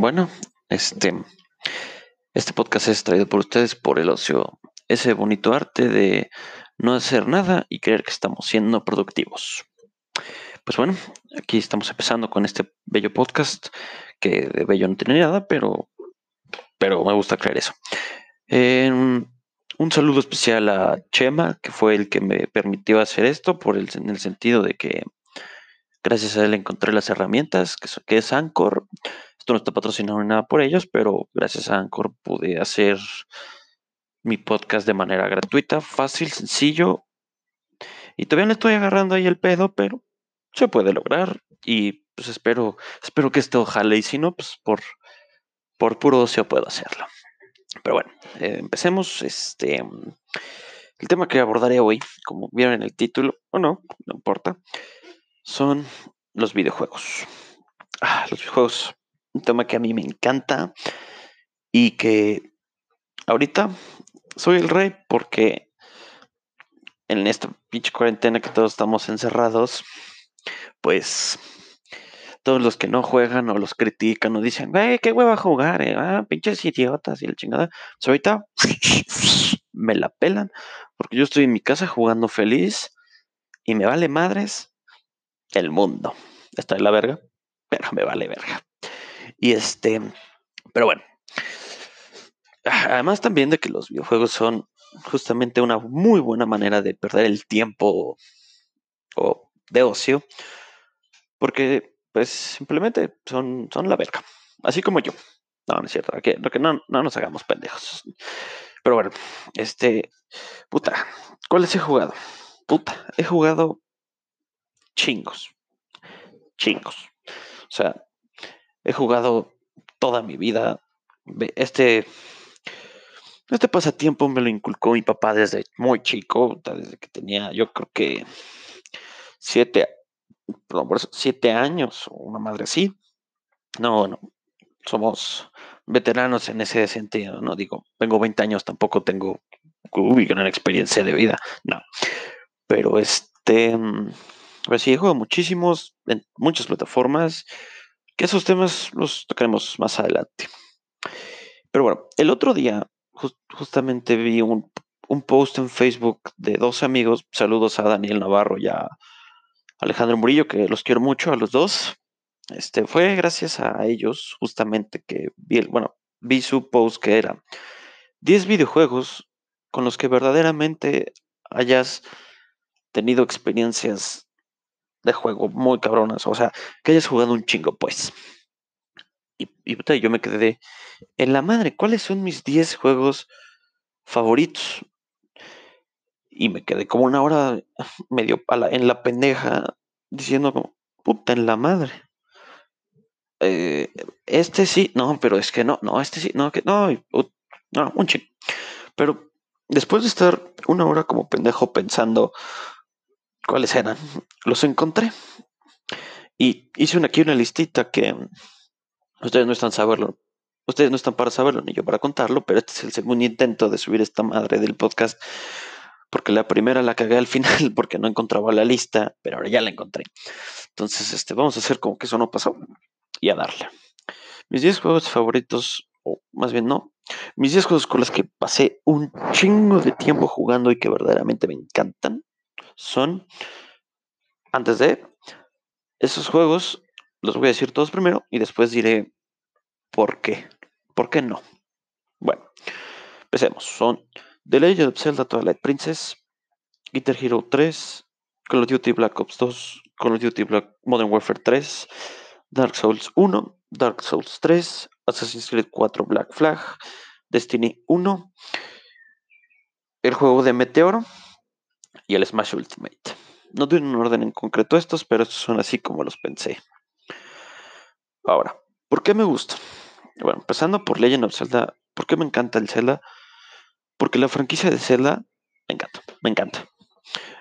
Bueno, este, este podcast es traído por ustedes por el ocio, ese bonito arte de no hacer nada y creer que estamos siendo productivos. Pues bueno, aquí estamos empezando con este bello podcast, que de bello no tiene nada, pero, pero me gusta creer eso. un saludo especial a Chema, que fue el que me permitió hacer esto, por el, en el sentido de que gracias a él encontré las herramientas, que, que es Anchor, no está patrocinado ni nada por ellos, pero gracias a Anchor pude hacer mi podcast de manera gratuita, fácil, sencillo. Y todavía le estoy agarrando ahí el pedo, pero se puede lograr. Y pues espero, espero que esto jale. Y si no, pues por, por puro ocio puedo hacerlo. Pero bueno, eh, empecemos. Este, el tema que abordaré hoy, como vieron en el título, o no, no importa, son los videojuegos. Ah, los videojuegos un tema que a mí me encanta y que ahorita soy el rey porque en esta pinche cuarentena que todos estamos encerrados, pues todos los que no juegan o los critican o dicen, güey, qué hueva jugar, eh? ah, pinches idiotas y la chingada. Pues ahorita me la pelan porque yo estoy en mi casa jugando feliz y me vale madres el mundo. Está en la verga, pero me vale verga. Y este, pero bueno. Además también de que los videojuegos son justamente una muy buena manera de perder el tiempo o de ocio. Porque pues simplemente son, son la verga. Así como yo. No, no es cierto. Que, que no, no nos hagamos pendejos. Pero bueno, este, puta, ¿cuáles he jugado? Puta, he jugado chingos. Chingos. O sea, he jugado toda mi vida. Este, este pasatiempo me lo inculcó mi papá desde muy chico, desde que tenía, yo creo que siete, siete años, una madre así. No, no, somos veteranos en ese sentido, no digo, tengo 20 años, tampoco tengo uy, gran experiencia de vida, no. Pero este, pues sí, he jugado muchísimos, en muchas plataformas que esos temas los tocaremos más adelante. Pero bueno, el otro día justamente vi un, post en Facebook de dos amigos. Saludos a Daniel Navarro y a Alejandro Murillo, que los quiero mucho a los dos. Este fue gracias a ellos justamente que vi, bueno, vi su post que era 10 videojuegos con los que verdaderamente hayas tenido experiencias de juego muy cabronas. O sea, que hayas jugado un chingo, pues. Y, y yo me quedé de, en la madre, ¿cuáles son mis 10 juegos favoritos? Y me quedé como una hora medio en la pendeja diciendo como, puta, en la madre. Eh, este sí, no, pero es que no, no, este sí, no, que no, no, un chingo. Pero después de estar una hora como pendejo pensando cuáles eran. Los encontré. Y hice aquí una listita que ustedes no están saberlo. Ustedes no están para saberlo ni yo para contarlo, pero este es el segundo intento de subir esta madre del podcast. Porque la primera la cagué al final porque no encontraba la lista, pero ahora ya la encontré. Entonces, este, vamos a hacer como que eso no pasó y a darle. Mis 10 juegos favoritos, o más bien no, mis 10 juegos con los que pasé un chingo de tiempo jugando y que verdaderamente me encantan son, antes de esos juegos, los voy a decir todos primero y después diré por qué. ¿Por qué no? Bueno, empecemos. Son The Legend of Zelda Twilight Princess, Guitar Hero 3, Call of Duty Black Ops 2, Call of Duty Black Modern Warfare 3, Dark Souls 1, Dark Souls 3, Assassin's Creed 4 Black Flag, Destiny 1, el juego de Meteoro, y el Smash Ultimate. No tienen un orden en concreto estos, pero estos son así como los pensé. Ahora, ¿por qué me gusta? Bueno, empezando por Legend of Zelda, ¿por qué me encanta el Zelda? Porque la franquicia de Zelda me encanta, me encanta.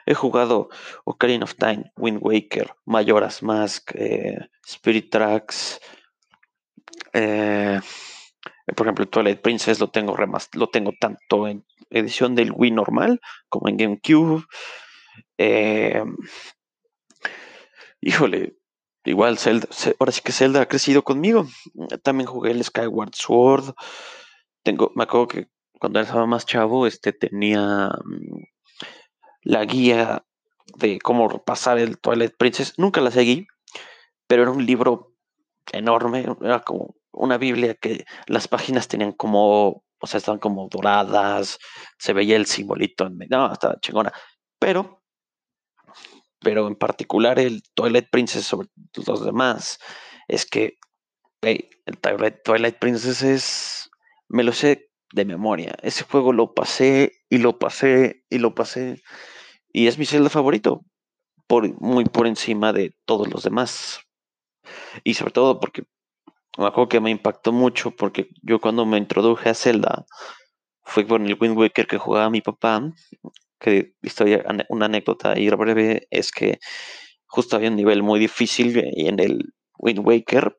He jugado Ocarina of Time, Wind Waker, Majora's Mask, eh, Spirit Tracks, eh, por ejemplo, Twilight Princess lo tengo, lo tengo tanto en edición del Wii normal como en GameCube. Eh, híjole, igual Zelda, ahora sí que Zelda ha crecido conmigo. También jugué el Skyward Sword. Tengo, me acuerdo que cuando estaba más chavo, este tenía mm, la guía de cómo pasar el Twilight Princess. Nunca la seguí, pero era un libro enorme, era como una Biblia que las páginas tenían como, o sea, estaban como doradas, se veía el simbolito en no, estaba chingona, pero, pero en particular el Twilight Princess sobre los demás, es que, hey, el Twilight, Twilight Princess es, me lo sé de memoria, ese juego lo pasé y lo pasé y lo pasé, y es mi Zelda favorito, por, muy por encima de todos los demás. Y sobre todo porque me acuerdo que me impactó mucho porque yo cuando me introduje a Zelda fue con el Wind Waker que jugaba mi papá. Que historia, una anécdota ahí breve es que justo había un nivel muy difícil en el Wind Waker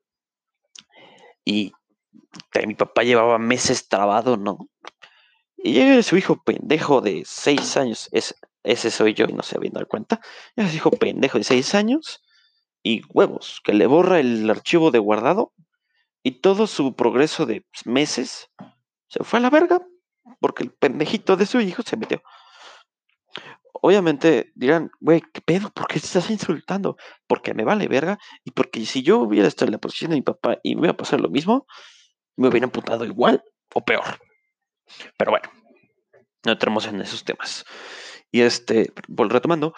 y mi papá llevaba meses trabado, ¿no? Y llega su hijo pendejo de seis años, ese soy yo y no se había dado cuenta. Llega su hijo pendejo de seis años y huevos, que le borra el archivo de guardado y todo su progreso de meses se fue a la verga porque el pendejito de su hijo se metió. Obviamente dirán, güey, ¿qué pedo? ¿Por qué estás insultando? Porque me vale verga y porque si yo hubiera estado en la posición de mi papá y me iba a pasar lo mismo, me hubiera amputado igual o peor. Pero bueno, no entremos en esos temas. Y este, retomando,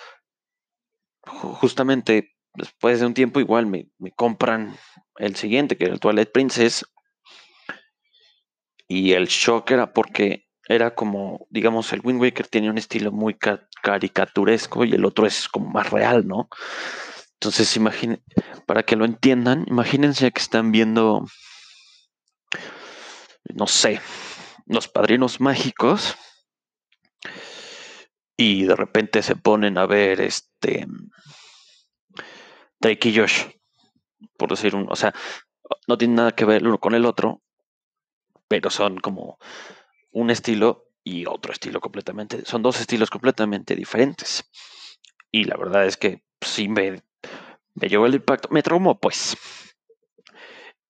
justamente después de un tiempo igual me, compran el siguiente, que era el Twilight Princess. Y el shock era porque era como, digamos, el Wind Waker tiene un estilo muy caricaturesco y el otro es como más real, ¿no? Entonces, imaginen, para que lo entiendan, imagínense que están viendo, no sé, los padrinos mágicos y de repente se ponen a ver este Drake y Josh, por decir un, o sea, no tiene nada que ver uno con el otro, pero son como un estilo y otro estilo completamente, son dos estilos completamente diferentes. Y la verdad es que sí me, me llevó el impacto, me traumó pues.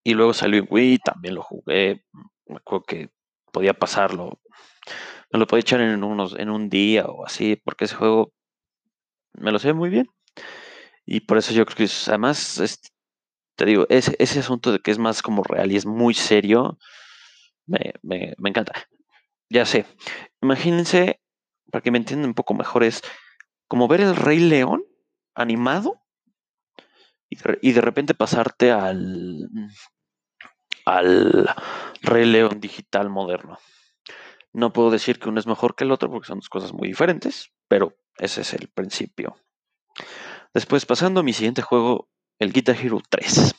Y luego salió en Wii, también lo jugué, me acuerdo que podía pasarlo, me lo podía echar en, unos, en un día o así, porque ese juego me lo sé muy bien. Y por eso yo creo que además, te digo, ese, ese asunto de que es más como real y es muy serio, me, me, encanta. Ya sé, imagínense, para que me entiendan un poco mejor, es como ver el Rey León animado y de, repente pasarte al, al Rey León digital moderno. No puedo decir que uno es mejor que el otro porque son dos cosas muy diferentes, pero ese es el principio. Después, pasando a mi siguiente juego, el Guitar Hero 3.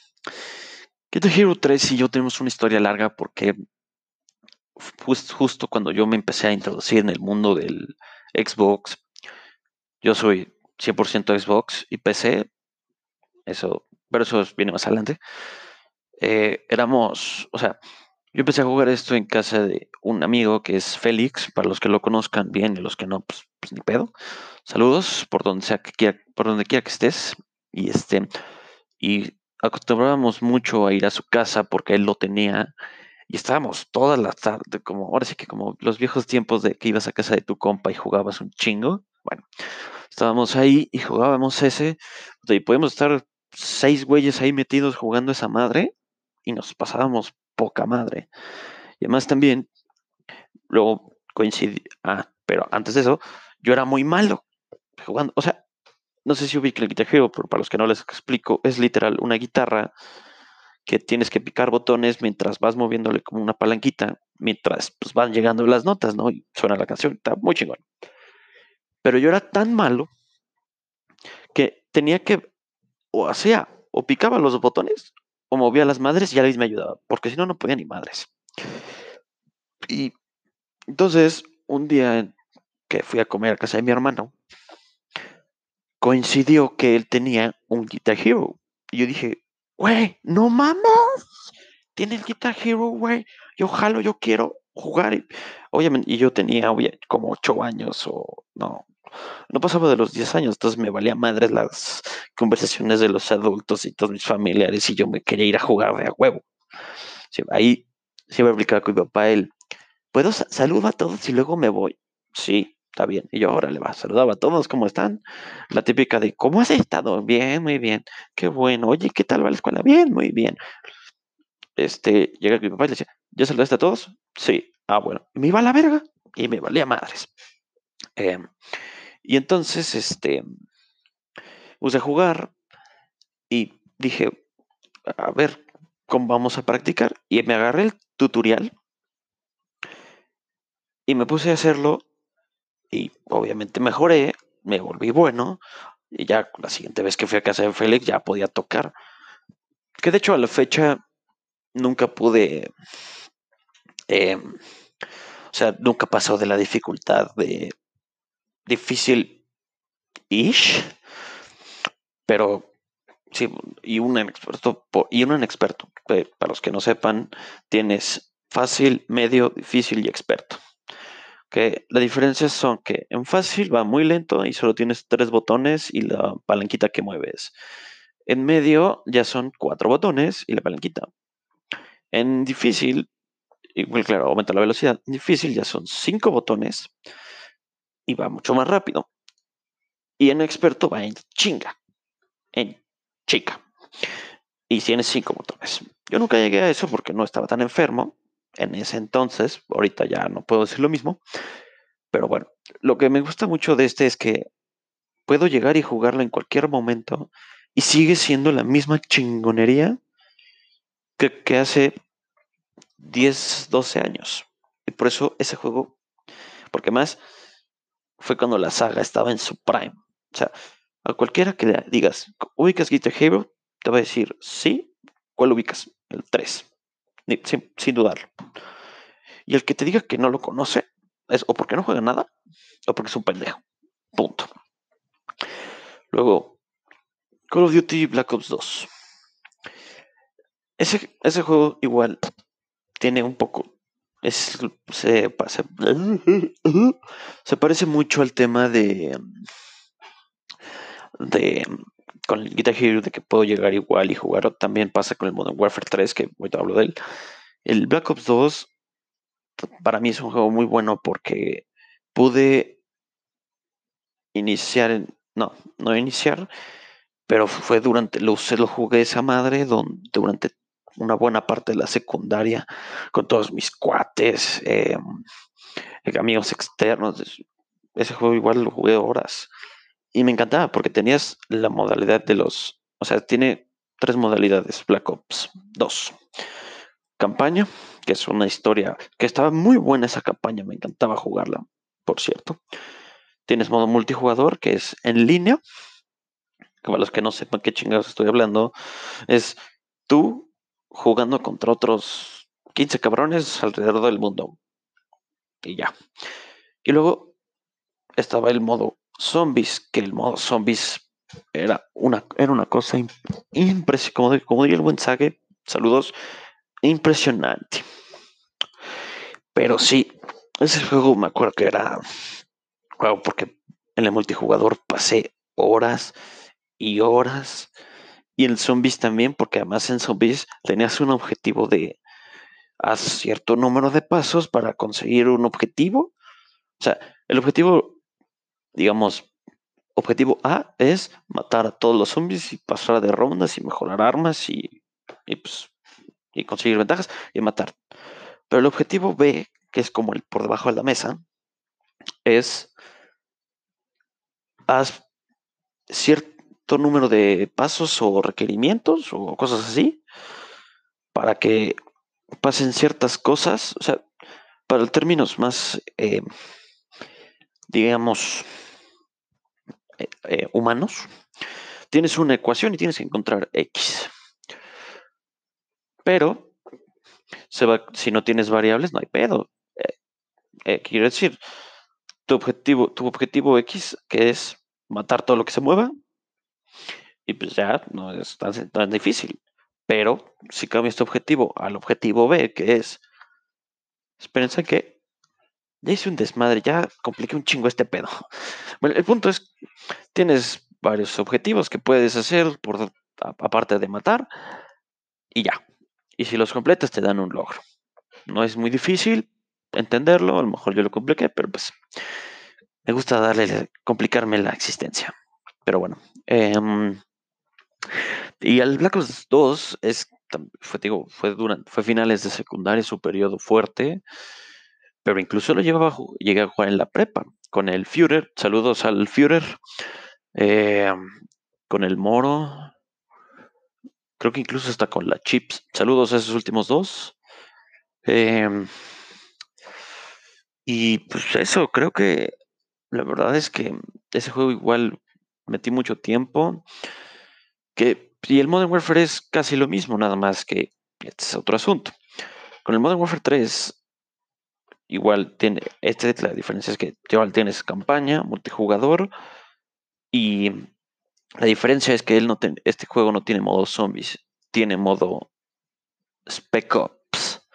Guitar Hero 3 y yo tenemos una historia larga porque justo cuando yo me empecé a introducir en el mundo del Xbox, yo soy 100% Xbox y PC, eso, pero eso viene más adelante. Eh, éramos, o sea, yo empecé a jugar esto en casa de un amigo que es Félix, para los que lo conozcan bien y los que no, pues, pues ni pedo. Saludos por donde sea que quiera, por donde quiera que estés. Y este, y acostumbrábamos mucho a ir a su casa porque él lo tenía. Y estábamos todas las tardes, como ahora sí que como los viejos tiempos de que ibas a casa de tu compa y jugabas un chingo. Bueno, estábamos ahí y jugábamos ese. Y podíamos estar seis güeyes ahí metidos jugando esa madre y nos pasábamos poca madre. Y además también, luego coincidí, ah, pero antes de eso, yo era muy malo jugando. O sea, no sé si ubiquen el Guitar Hero, pero para los que no les explico, es literal una guitarra que tienes que picar botones mientras vas moviéndole como una palanquita, mientras pues, van llegando las notas, ¿no? Y suena la canción, está muy chingón. Pero yo era tan malo que tenía que, o hacía, o picaba los botones, o movía las madres y ya me ayudaba, porque si no, no podía ni madres. Y entonces, un día que fui a comer a casa de mi hermano, coincidió que él tenía un Guitar Hero. Y yo dije, güey, no mames, tiene el Guitar Hero, güey. Yo jalo, yo quiero jugar. Obviamente, y yo tenía como ocho años o no, no pasaba de los 10 años, entonces me valía madres las conversaciones de los adultos y todos mis familiares y yo me quería ir a jugar de a huevo. ahí siempre aplicaba con mi papá el, ¿puedo saludar a todos y luego me voy? Sí, está bien. Y yo ahora le va, saludaba a todos, ¿cómo están? La típica de, ¿cómo has estado? Bien, muy bien. Qué bueno. Oye, ¿qué tal va la escuela? Bien, muy bien. Este, llega mi papá y le decía, ¿ya saludaste a todos? Sí. Ah, bueno. Me iba a la verga y me valía madres. Em, y entonces, este, puse a jugar y dije, a ver, ¿cómo vamos a practicar? Y me agarré el tutorial y me puse a hacerlo y obviamente mejoré, me volví bueno y ya la siguiente vez que fui a casa de Félix ya podía tocar. Que de hecho a la fecha nunca pude, em, o sea, nunca pasó de la dificultad de difícil-ish, pero sí, y un experto, y un experto. Para los que no sepan, tienes fácil, medio, difícil y experto. Que la diferencia son que en fácil va muy lento y solo tienes tres botones y la palanquita que mueves. En medio ya son cuatro botones y la palanquita. En difícil, igual claro, aumenta la velocidad. En difícil ya son cinco botones y va mucho más rápido. Y en experto va en chinga, en chica. Y tiene cinco botones. Yo nunca llegué a eso porque no estaba tan enfermo en ese entonces. Ahorita ya no puedo decir lo mismo. Pero bueno, lo que me gusta mucho de este es que puedo llegar y jugarlo en cualquier momento y sigue siendo la misma chingonería que, que hace 10, 12 años. Y por eso ese juego, porque más fue cuando la saga estaba en su prime. O sea, a cualquiera que le digas, ¿ubicas Guitar Hero? Te va a decir, sí. ¿Cuál ubicas? El 3. Sin, dudarlo. Y el que te diga que no lo conoce es o porque no juega nada o porque es un pendejo. Punto. Luego, Call of Duty Black Ops 2. Ese, ese juego igual tiene un poco es, se, se, parece mucho al tema de, de con el Guitar Hero de que puedo llegar igual y jugar. También pasa con el Modern Warfare 3, que te hablo de él. El Black Ops 2 para mí es un juego muy bueno porque pude iniciar, no, no iniciar, pero fue durante, lo, se lo jugué esa madre durante una buena parte de la secundaria con todos mis cuates, eh, amigos externos. Ese juego igual lo jugué horas. Y me encantaba porque tenías la modalidad de los... O sea, tiene tres modalidades. Black Ops 2. Campaña, que es una historia que estaba muy buena esa campaña. Me encantaba jugarla, por cierto. Tienes modo multijugador, que es en línea. Para los que no sepan qué chingados estoy hablando, es tú jugando contra otros 15 cabrones alrededor del mundo. Y ya. Y luego estaba el modo zombies, que el modo zombies era una, era una cosa impresionante, como, diría el buen Sage, saludos, impresionante. Pero sí, ese juego me acuerdo que era, wow, porque en el multijugador pasé horas y horas y en zombies también, porque además en zombies tenías un objetivo de cierto número de pasos para conseguir un objetivo. O sea, el objetivo, digamos, objetivo A es matar a todos los zombies y pasar de rondas y mejorar armas y, y, pues, y conseguir ventajas y matar. Pero el objetivo B, que es como el por debajo de la mesa, es haz cierto número de pasos o requerimientos o cosas así para que pasen ciertas cosas, o sea, para términos más, eh, digamos, eh, eh, humanos, tienes una ecuación y tienes que encontrar X. Pero, se va, si no tienes variables, no hay pedo. quiero decir, tu objetivo, tu objetivo X, que es matar todo lo que se mueva, y pues ya no es tan, difícil. Pero si cambia este objetivo al objetivo B, que es, espérense que ya hice un desmadre, ya compliqué un chingo este pedo. Bueno, el punto es, tienes varios objetivos que puedes hacer por aparte de matar y ya. Y si los completas te dan un logro. No es muy difícil entenderlo, a lo mejor yo lo compliqué, pero pues me gusta darle, complicarme la existencia. Pero bueno. Em, y al Black Ops 2 es, fue, digo, fue, durante, fue finales de secundaria, su periodo fuerte, pero incluso lo llevaba, llegué a jugar en la prepa con el Führer. Saludos al Führer. Em, con el Moro. Creo que incluso está con la Chips. Saludos a esos últimos dos. Em, y pues eso, creo que la verdad es que ese juego igual metí mucho tiempo. Que, y el Modern Warfare es casi lo mismo, nada más que este es otro asunto. Con el Modern Warfare 3, igual tiene, este, la diferencia es que igual tienes campaña, multijugador, y la diferencia es que él no este juego no tiene modo zombies, tiene modo Spec Ops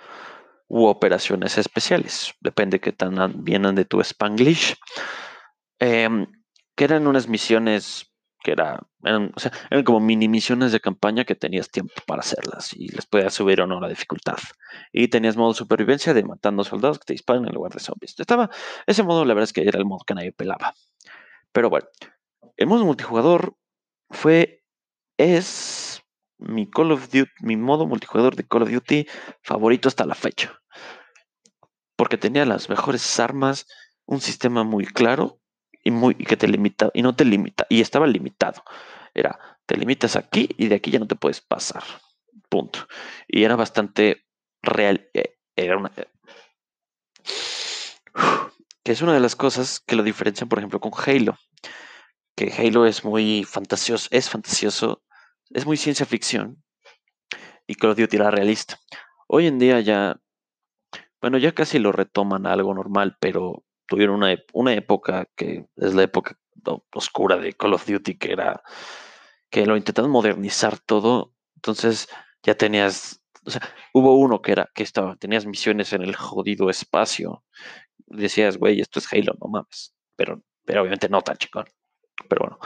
u operaciones especiales. Depende que tan vienen de tu Spanglish. Em, que eran unas misiones que era, eran, como mini misiones de campaña que tenías tiempo para hacerlas y les podías subir o no la dificultad. Y tenías modo supervivencia de matando soldados que te disparan en lugar de zombies. Estaba, ese modo la verdad es que era el modo que nadie pelaba. Pero bueno, el modo multijugador fue, es mi Call of Duty, mi modo multijugador de Call of Duty favorito hasta la fecha. Porque tenía las mejores armas, un sistema muy claro y muy que te limita y no te limita y estaba limitado. Era te limitas aquí y de aquí ya no te puedes pasar. Punto. Y era bastante real. Eh, era una que es una de las cosas que lo diferencian, por ejemplo, con Halo que Halo es muy fantasioso, es fantasioso, es muy ciencia ficción y Call of Duty era realista. Hoy en día ya, bueno, ya casi lo retoman a algo normal, pero tuvieron una, una época que es la época oscura de Call of Duty, que era que lo intentaron modernizar todo, entonces ya tenías, o sea, hubo uno que era que estaba, tenías misiones en el jodido espacio, decías, güey, esto es Halo, no mames, pero, pero obviamente no tan chingón pero bueno.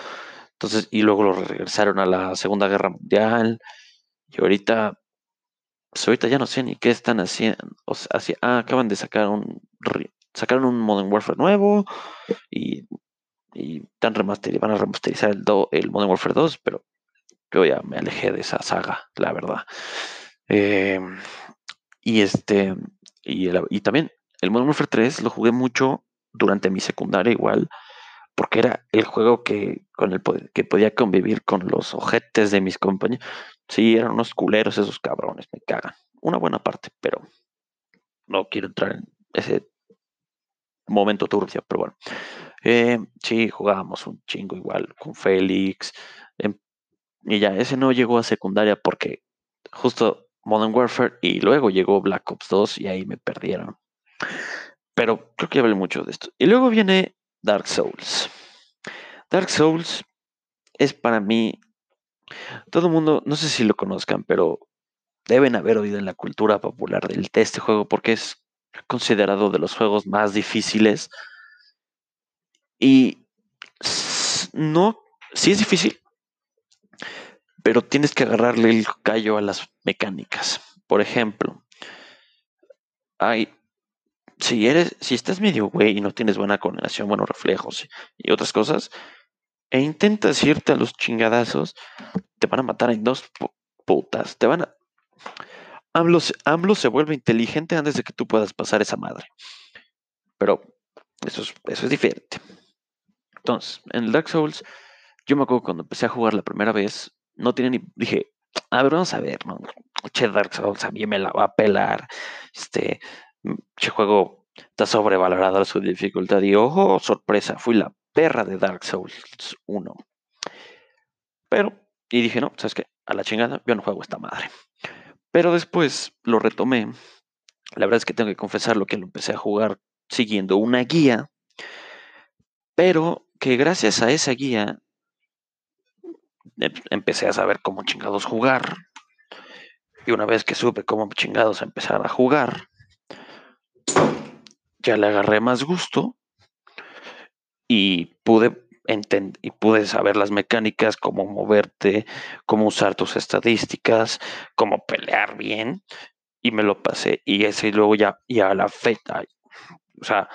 Entonces, y luego lo regresaron a la Segunda Guerra Mundial. Y ahorita, pues ahorita ya no sé ni qué están haciendo. O sea, ah, acaban de sacar un, sacaron un Modern Warfare nuevo y, van a remasterizar el, el Modern Warfare 2, pero yo ya me alejé de esa saga, la verdad. Em, y este, y también el Modern Warfare 3 lo jugué mucho durante mi secundaria igual porque era el juego que, con el que podía convivir con los ojetes de mis compañeros. Sí, eran unos culeros esos cabrones, me cagan. Una buena parte, pero no quiero entrar en ese momento turbio, pero bueno. Eh, sí, jugábamos un chingo igual con Félix. Em, y ya, ese no llegó a secundaria porque justo Modern Warfare y luego llegó Black Ops 2 y ahí me perdieron. Pero creo que hablé mucho de esto. Y luego viene Dark Souls. Dark Souls es para mí, todo el mundo, no sé si lo conozcan, pero deben haber oído en la cultura popular del, de este juego porque es considerado de los juegos más difíciles. Y no, sí es difícil, pero tienes que agarrarle el callo a las mecánicas. Por ejemplo, hay si eres, si estás medio güey y no tienes buena coordinación, buenos reflejos y otras cosas, e intentas irte a los chingadazos, te van a matar en dos putas. Te van a. AMLO, se vuelve inteligente antes de que tú puedas pasar esa madre. Pero eso es, eso es diferente. Entonces, en Dark Souls, yo me acuerdo cuando empecé a jugar la primera vez, no tenía ni. Dije, a ver, vamos a ver, ¿no? Che, Dark Souls a mí me la va a pelar. Este, Che juego está sobrevalorado su dificultad. Y ojo, sorpresa, fui la perra de Dark Souls 1. Pero, y dije, no, ¿sabes qué? A la chingada, yo no juego esta madre. Pero después lo retomé. La verdad es que tengo que confesarlo que lo empecé a jugar siguiendo una guía. Pero que gracias a esa guía em, empecé a saber cómo chingados jugar. Y una vez que supe cómo chingados empezar a jugar, ya le agarré más gusto y pude y pude saber las mecánicas, cómo moverte, cómo usar tus estadísticas, cómo pelear bien, y me lo pasé. Y ese y luego ya, y a la fecha, o sea,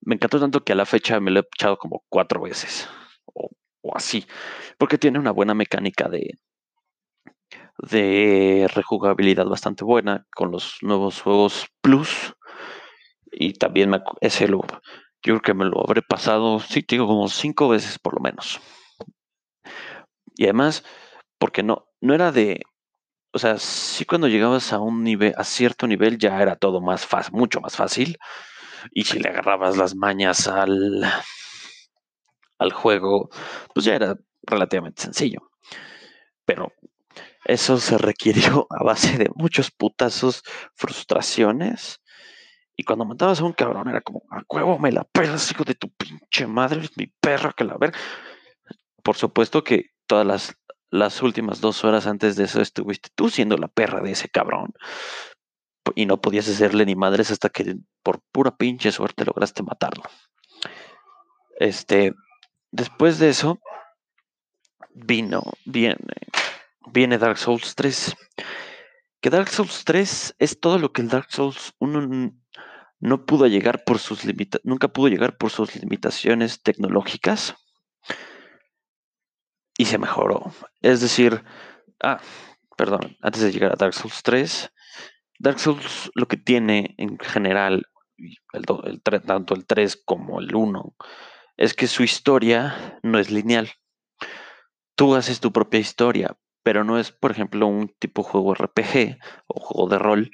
me encantó tanto que a la fecha me lo he echado como cuatro veces, o, o así, porque tiene una buena mecánica de, de rejugabilidad bastante buena con los nuevos juegos Plus. Y también me, ese lo, yo creo que me lo habré pasado, sí, digo, como cinco veces por lo menos. Y además, porque no, no era de, o sea, sí cuando llegabas a un nivel, a cierto nivel ya era todo más fácil, mucho más fácil. Y si le agarrabas las mañas al, al juego, pues ya era relativamente sencillo. Pero eso se requirió a base de muchos putazos, frustraciones. Y cuando matabas a un cabrón era como, a huevo, me la pelas, hijo de tu pinche madre, mi perra que la ver. Por supuesto que todas las, las últimas dos horas antes de eso estuviste tú siendo la perra de ese cabrón. Y no podías hacerle ni madres hasta que por pura pinche suerte lograste matarlo. Este, después de eso, vino, viene, viene Dark Souls 3. Que Dark Souls 3 es todo lo que el Dark Souls 1 no pudo llegar por sus limitaciones, nunca pudo llegar por sus limitaciones tecnológicas y se mejoró. Es decir, ah, perdón, antes de llegar a Dark Souls 3, Dark Souls lo que tiene en general, el, tanto el 3 como el 1, es que su historia no es lineal. Tú haces tu propia historia, pero no es, por ejemplo, un tipo juego RPG o juego de rol,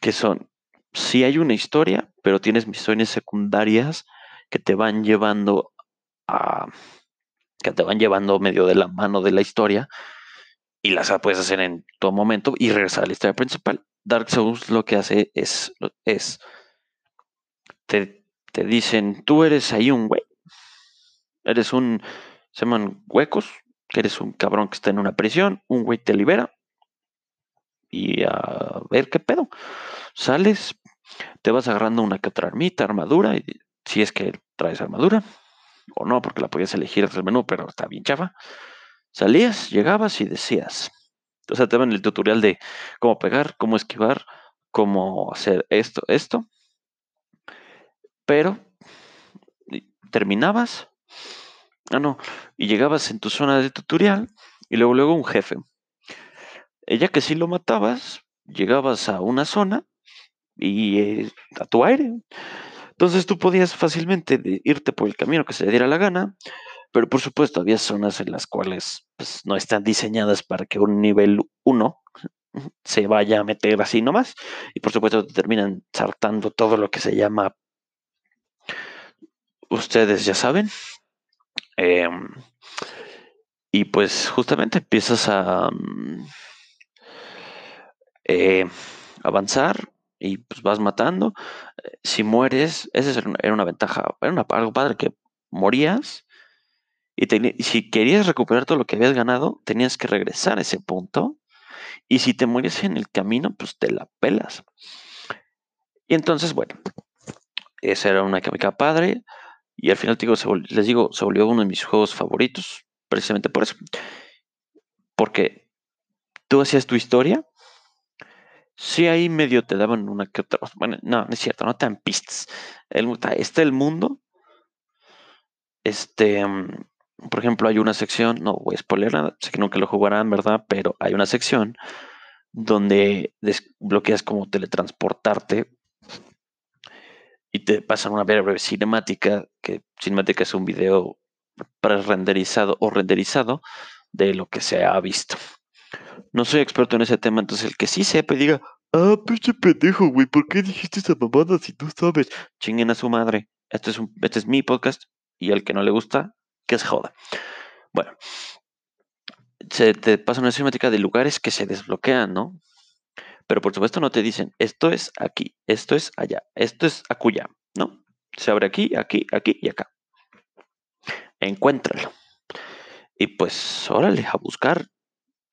que son, sí hay una historia, pero tienes misiones secundarias que te van llevando a, que te van llevando medio de la mano de la historia y las puedes hacer en todo momento y regresar a la historia principal. Dark Souls lo que hace es, es te, te dicen, tú eres ahí un güey, eres un, se llaman huecos, que eres un cabrón que está en una prisión, un güey te libera y a ver qué pedo. Sales, te vas agarrando una que otra armita, armadura, y si es que traes armadura, o no, porque la podías elegir el menú, pero está bien chafa. Salías, llegabas y decías. O sea, te van el tutorial de cómo pegar, cómo esquivar, cómo hacer esto, esto. Pero terminabas Ah, no. Y llegabas en tu zona de tutorial y luego luego un jefe. Ella que si lo matabas, llegabas a una zona y eh, a tu aire. Entonces tú podías fácilmente irte por el camino que se le diera la gana, pero por supuesto había zonas en las cuales pues, no están diseñadas para que un nivel 1 se vaya a meter así nomás. Y por supuesto te terminan saltando todo lo que se llama, ustedes ya saben, Em, y pues justamente empiezas a mm, eh, avanzar y pues vas matando. Si mueres, esa era una ventaja, era una, algo padre que morías y, si querías recuperar todo lo que habías ganado, tenías que regresar a ese punto. Y si te mueres en el camino, pues te la pelas. Y entonces, bueno, esa era una química padre. Y al final digo, les digo, se volvió uno de mis juegos favoritos, precisamente por eso. Porque tú hacías tu historia, sí ahí medio te daban una que otra. Bueno, no, no es cierto, no te dan pistas. El, está el mundo. Este, mm, por ejemplo, hay una sección, no voy a spoiler nada, sé que nunca lo jugarán, ¿verdad? Pero hay una sección donde desbloqueas como teletransportarte y te pasan una breve cinemática, que cinemática es un video pre-renderizado o renderizado de lo que se ha visto. No soy experto en ese tema, entonces el que sí sepa y diga, ah, pinche pendejo, güey, ¿por qué dijiste esa mamada si tú sabes? Chinguen a su madre. Este es, un, este es mi podcast y al que no le gusta, que se joda. Bueno, se te pasa una cinemática de lugares que se desbloquean, ¿no? Pero por supuesto no te dicen, esto es aquí, esto es allá, esto es acuya, ¿no? Se abre aquí, aquí, aquí y acá. Encuéntralo. Y pues, órale, a buscar.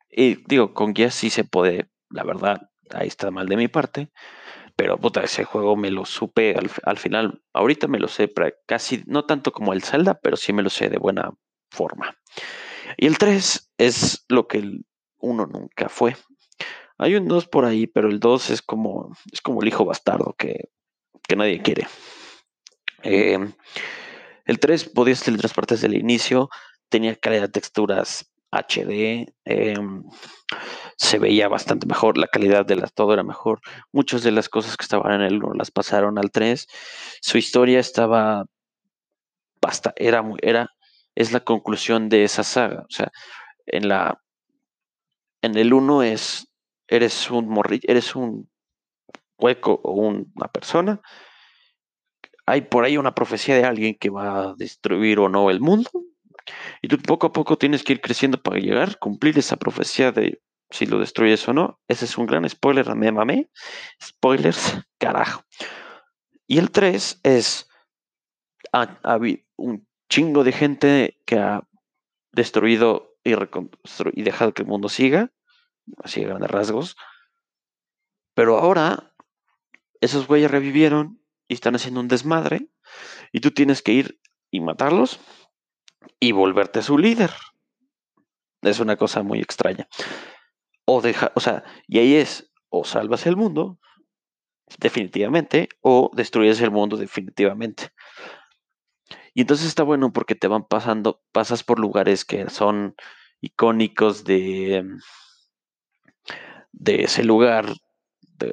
Y digo, con guías sí se puede, la verdad, ahí está mal de mi parte. Pero puta, ese juego me lo supe al, final. Ahorita me lo sé casi, no tanto como el Zelda, pero sí me lo sé de buena forma. Y el 3 es lo que el 1 nunca fue. Hay un 2 por ahí, pero el 2 es como, es como el hijo bastardo que, que nadie quiere. Eh, el 3 podías teletransportar desde el inicio, tenía calidad de texturas HD, em, se veía bastante mejor, la calidad de todo era mejor. Muchas de las cosas que estaban en el 1 las pasaron al 3. Su historia estaba basta, era era, es la conclusión de esa saga. O sea, en la en el 1 es eres un morrillo, eres un hueco o una persona. Hay por ahí una profecía de alguien que va a destruir o no el mundo. Y tú poco a poco tienes que ir creciendo para llegar, cumplir esa profecía de si lo destruyes o no. Ese es un gran spoiler, me mamé. Spoilers, carajo. Y el 3 es, ha, habido un chingo de gente que ha destruido y, y dejado que el mundo siga, así a grandes rasgos. Pero ahora, esos güeyes revivieron y están haciendo un desmadre, y tú tienes que ir y matarlos y volverte su líder. Es una cosa muy extraña. O deja, o sea, y ahí es, o salvas el mundo, definitivamente, o destruyes el mundo definitivamente. Y entonces está bueno porque te van pasando, pasas por lugares que son icónicos de, de ese lugar,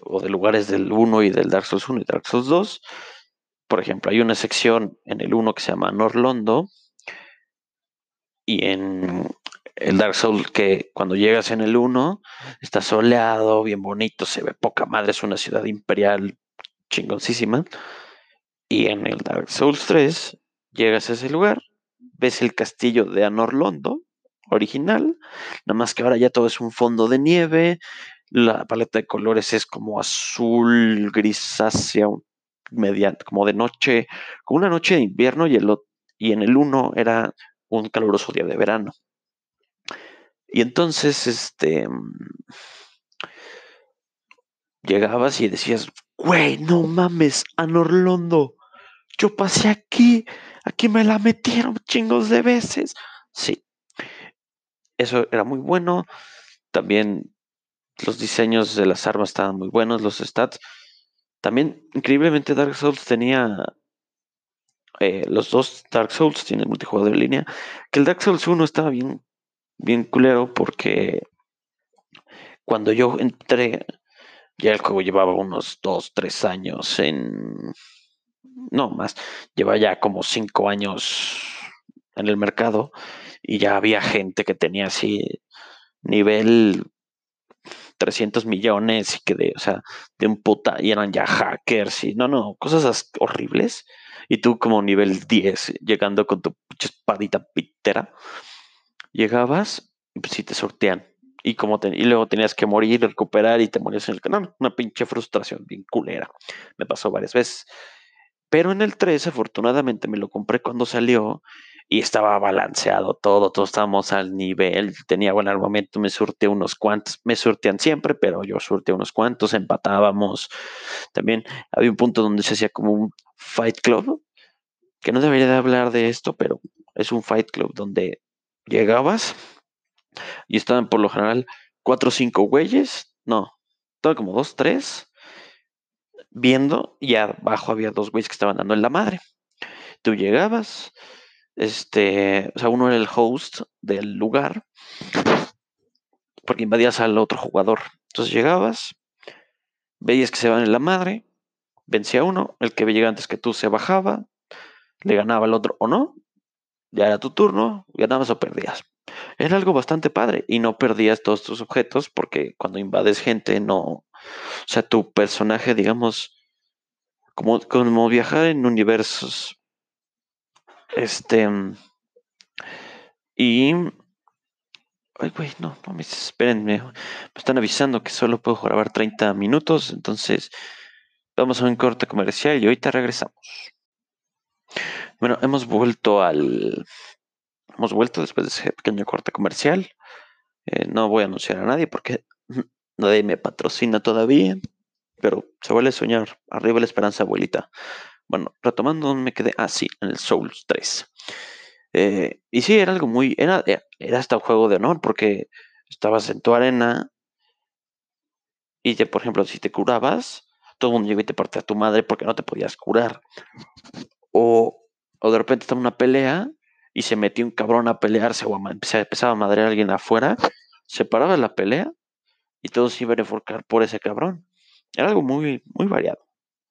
o de lugares del 1 y del Dark Souls 1 y Dark Souls 2. Por ejemplo, hay una sección en el 1 que se llama Norlondo, y en el Dark Souls que cuando llegas en el 1 está soleado, bien bonito, se ve poca madre, es una ciudad imperial chingoncísima. Y en el Dark Souls 3 llegas a ese lugar, ves el castillo de Anorlondo original, nada más que ahora ya todo es un fondo de nieve, la paleta de colores es como azul, grisácea, como de noche, como una noche de invierno y, el, y en el 1 era un caluroso día de verano. Y entonces, este, llegabas y decías, güey, no mames, Anorlondo, yo pasé aquí, aquí me la metieron chingos de veces. Sí, eso era muy bueno. También los diseños de las armas estaban muy buenos, los stats. También, increíblemente, Dark Souls tenía eh, los dos Dark Souls tienen multijugador en línea, que el Dark Souls 1 estaba bien, bien culero porque cuando yo entré, ya el juego llevaba unos 2, 3 años en... No, más, lleva ya como 5 años en el mercado y ya había gente que tenía así nivel 300 millones y que de, o sea, de un puta, y eran ya hackers y no, no, cosas horribles y tú como nivel 10, llegando con tu espadita pitera, llegabas y pues sí te sortean. Y, como y luego tenías que morir, recuperar y te morías en el canal. Una pinche frustración bien culera. Me pasó varias veces. Pero en el 3, afortunadamente, me lo compré cuando salió y estaba balanceado todo, todos estábamos al nivel, tenía buen armamento, me surte unos cuantos, me surtean siempre, pero yo surte unos cuantos, empatábamos. También había un punto donde se hacía como un Fight Club, que no debería de hablar de esto, pero es un Fight Club donde llegabas y estaban por lo general cuatro o cinco güeyes, no, estaban como dos, tres, viendo y abajo había dos güeyes que estaban dando en la madre. Tú llegabas, este, o sea, uno era el host del lugar, porque invadías al otro jugador. Entonces llegabas, veías que se van en la madre, vencía uno, el que llegaba antes que tú se bajaba, le ganaba al otro o no, ya era tu turno, ganabas o perdías. Era algo bastante padre y no perdías todos tus objetos porque cuando invades gente no, o sea, tu personaje, digamos, como, como viajar en universos, este, y Ay, güey, no, no me espérenme. Me están avisando que solo puedo grabar 30 minutos, entonces Vamos a un corte comercial y ahorita regresamos. Bueno, hemos vuelto al. Hemos vuelto después de ese pequeño corte comercial. Eh, no voy a anunciar a nadie porque nadie me patrocina todavía. pero se vale soñar. Arriba la esperanza, abuelita. Bueno, retomando, me quedé. Ah, sí, en el Souls 3. Eh, y sí, era algo muy. Era, era hasta un juego de honor, porque estabas en tu arena. Y, te, por ejemplo, si te curabas, todo el mundo llegaba y te partía a tu madre porque no te podías curar. O, o de repente estaba una pelea y se metió un cabrón a pelearse o a, empezaba a madrear a alguien afuera. Se paraba la pelea y todos se iban a enfocar por ese cabrón. Era algo muy, muy variado.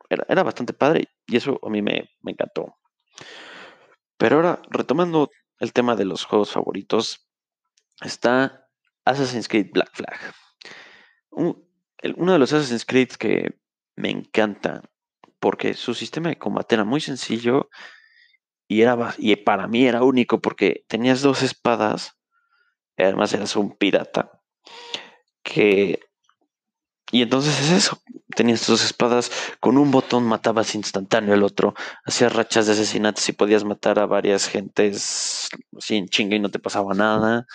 Era, bastante padre y eso a mí me, me encantó. Pero ahora, retomando el tema de los juegos favoritos, está Assassin's Creed Black Flag. uno de los Assassin's Creed que me encanta porque su sistema de combate era muy sencillo y, era, y para mí era único porque tenías dos espadas, y además eras un pirata, que... Y entonces es eso, tenías dos espadas, con un botón matabas instantáneo el otro, hacías rachas de asesinatos y podías matar a varias gentes sin chinga y no te pasaba nada.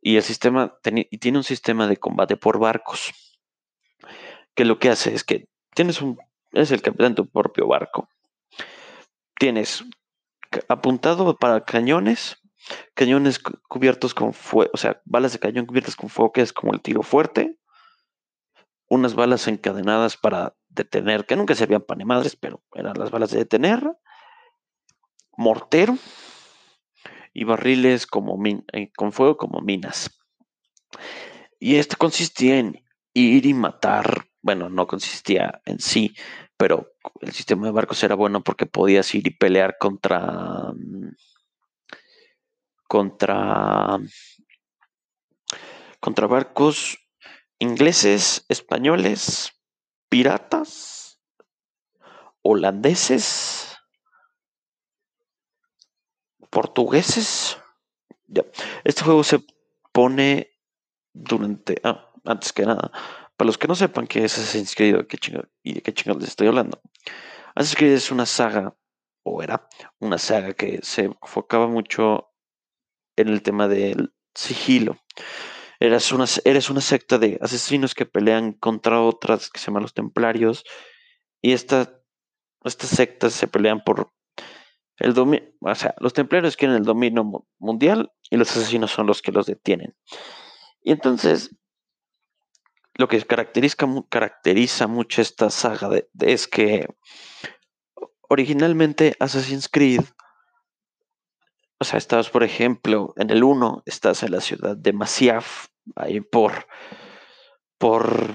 Y el sistema y tiene un sistema de combate por barcos, que lo que hace es que tienes un, es el capitán de tu propio barco. Tienes apuntado para cañones, cañones cubiertos con fuego, o sea, balas de cañón cubiertas con fuego, que es como el tiro fuerte, unas balas encadenadas para detener, que nunca servían para madres, pero eran las balas de detener, mortero y barriles como eh, con fuego como minas. Y esto consistía en ir y matar, bueno, no consistía en sí, pero el sistema de barcos era bueno porque podías ir y pelear contra contra contra barcos ingleses, españoles, piratas, holandeses, portugueses. Ya. Este juego se pone durante ah, antes que nada para los que no sepan qué es Assassin's Creed y de qué chingados les estoy hablando, Assassin's Creed es una saga, o era una saga que se enfocaba mucho en el tema del sigilo. Eres una, eres una secta de asesinos que pelean contra otras que se llaman los templarios. Y esta, estas sectas se pelean por el dominio. O sea, los templarios quieren el dominio mundial y los asesinos son los que los detienen. Y entonces lo que caracteriza, mucho esta saga es que originalmente Assassin's Creed, o sea, estabas, por ejemplo, en el 1, estás en la ciudad de Masyaf, ahí por, por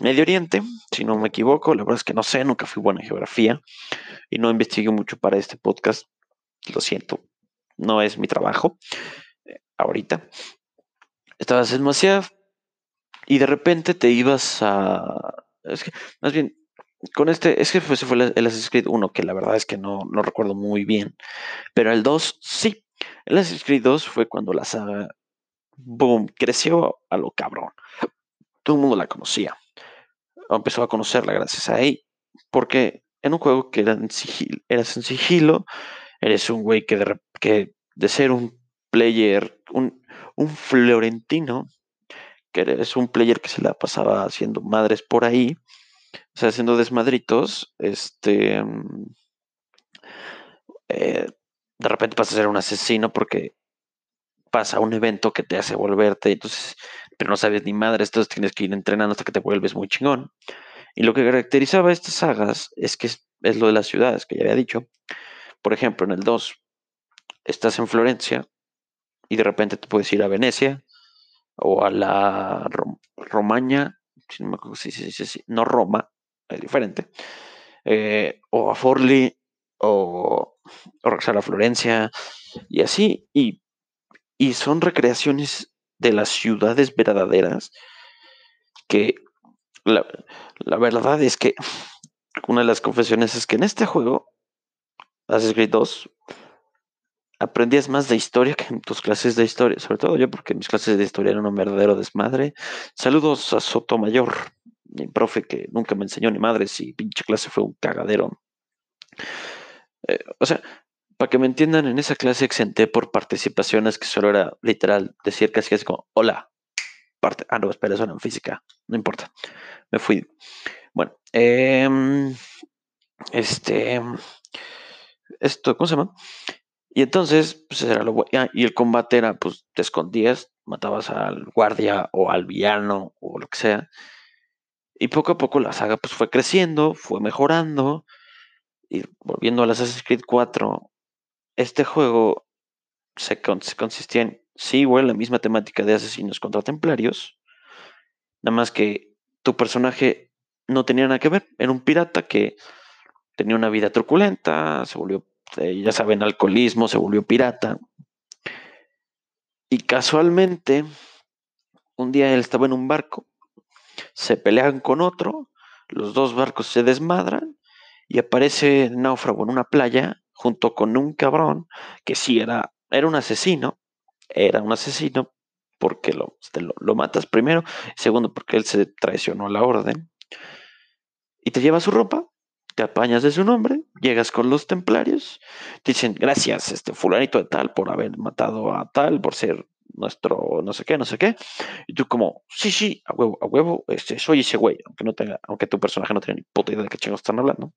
Medio Oriente, si no me equivoco, la verdad es que no sé, nunca fui buena en geografía y no investigué mucho para este podcast, lo siento, no es mi trabajo eh, ahorita. Estabas en y de repente te ibas a... Es que, más bien, con este, es que fue, fue el Assassin's Creed 1, que la verdad es que no, no recuerdo muy bien, pero el 2 sí. El Assassin's Creed 2 fue cuando la saga, boom, creció a lo cabrón. Todo el mundo la conocía. empezó a conocerla gracias a ahí. Porque en un juego que era eras en sigilo, eres un güey que de, que de ser un player, un, un florentino, que es un player que se la pasaba haciendo madres por ahí, o sea, haciendo desmadritos, este, mm, eh, de repente pasa a ser un asesino porque pasa un evento que te hace volverte, entonces, pero no sabes ni madres, entonces tienes que ir entrenando hasta que te vuelves muy chingón. Y lo que caracterizaba estas sagas es que es, lo de las ciudades, que ya había dicho. Por ejemplo, en el 2, estás en Florencia y de repente te puedes ir a Venecia, o a la Romaña, no, Roma, es diferente, eh, o a Forli, o, o a Florencia, y así, y, y son recreaciones de las ciudades verdaderas que la, la, verdad es que una de las confesiones es que en este juego, Assassin's Creed 2, aprendías más de historia que en tus clases de historia, sobre todo yo porque mis clases de historia eran un verdadero desmadre. Saludos a Sotomayor, mi profe que nunca me enseñó ni madre si pinche clase fue un cagadero. Eh, o sea, para que me entiendan, en esa clase exenté por participaciones que solo era literal decir casi así como, hola, parte, ah, no, espera, eso era en física, no importa, me fui. Bueno, Em, este, esto, ¿cómo se llama? Y entonces, pues era lo bueno. Y el combate era, pues te escondías, matabas al guardia o al villano o lo que sea. Y poco a poco la saga pues fue creciendo, fue mejorando. Y volviendo al Assassin's Creed 4, este juego se, consistía en, sí, igual la misma temática de asesinos contra templarios. Nada más que tu personaje no tenía nada que ver. Era un pirata que tenía una vida truculenta, se volvió, eh, ya saben, alcoholismo, se volvió pirata. Y casualmente, un día él estaba en un barco, se pelean con otro, los dos barcos se desmadran y aparece náufrago en una playa junto con un cabrón que sí era, era un asesino, era un asesino porque lo, lo, lo matas primero, segundo porque él se traicionó a la orden y te lleva su ropa te apañas de su nombre, llegas con los templarios, te dicen gracias, este fulanito de tal, por haber matado a tal, por ser nuestro no sé qué, no sé qué. Y tú como, sí, sí, a huevo, a huevo, este, soy ese güey, aunque no tenga, aunque tu personaje no tenga ni puta idea de qué chingos están hablando.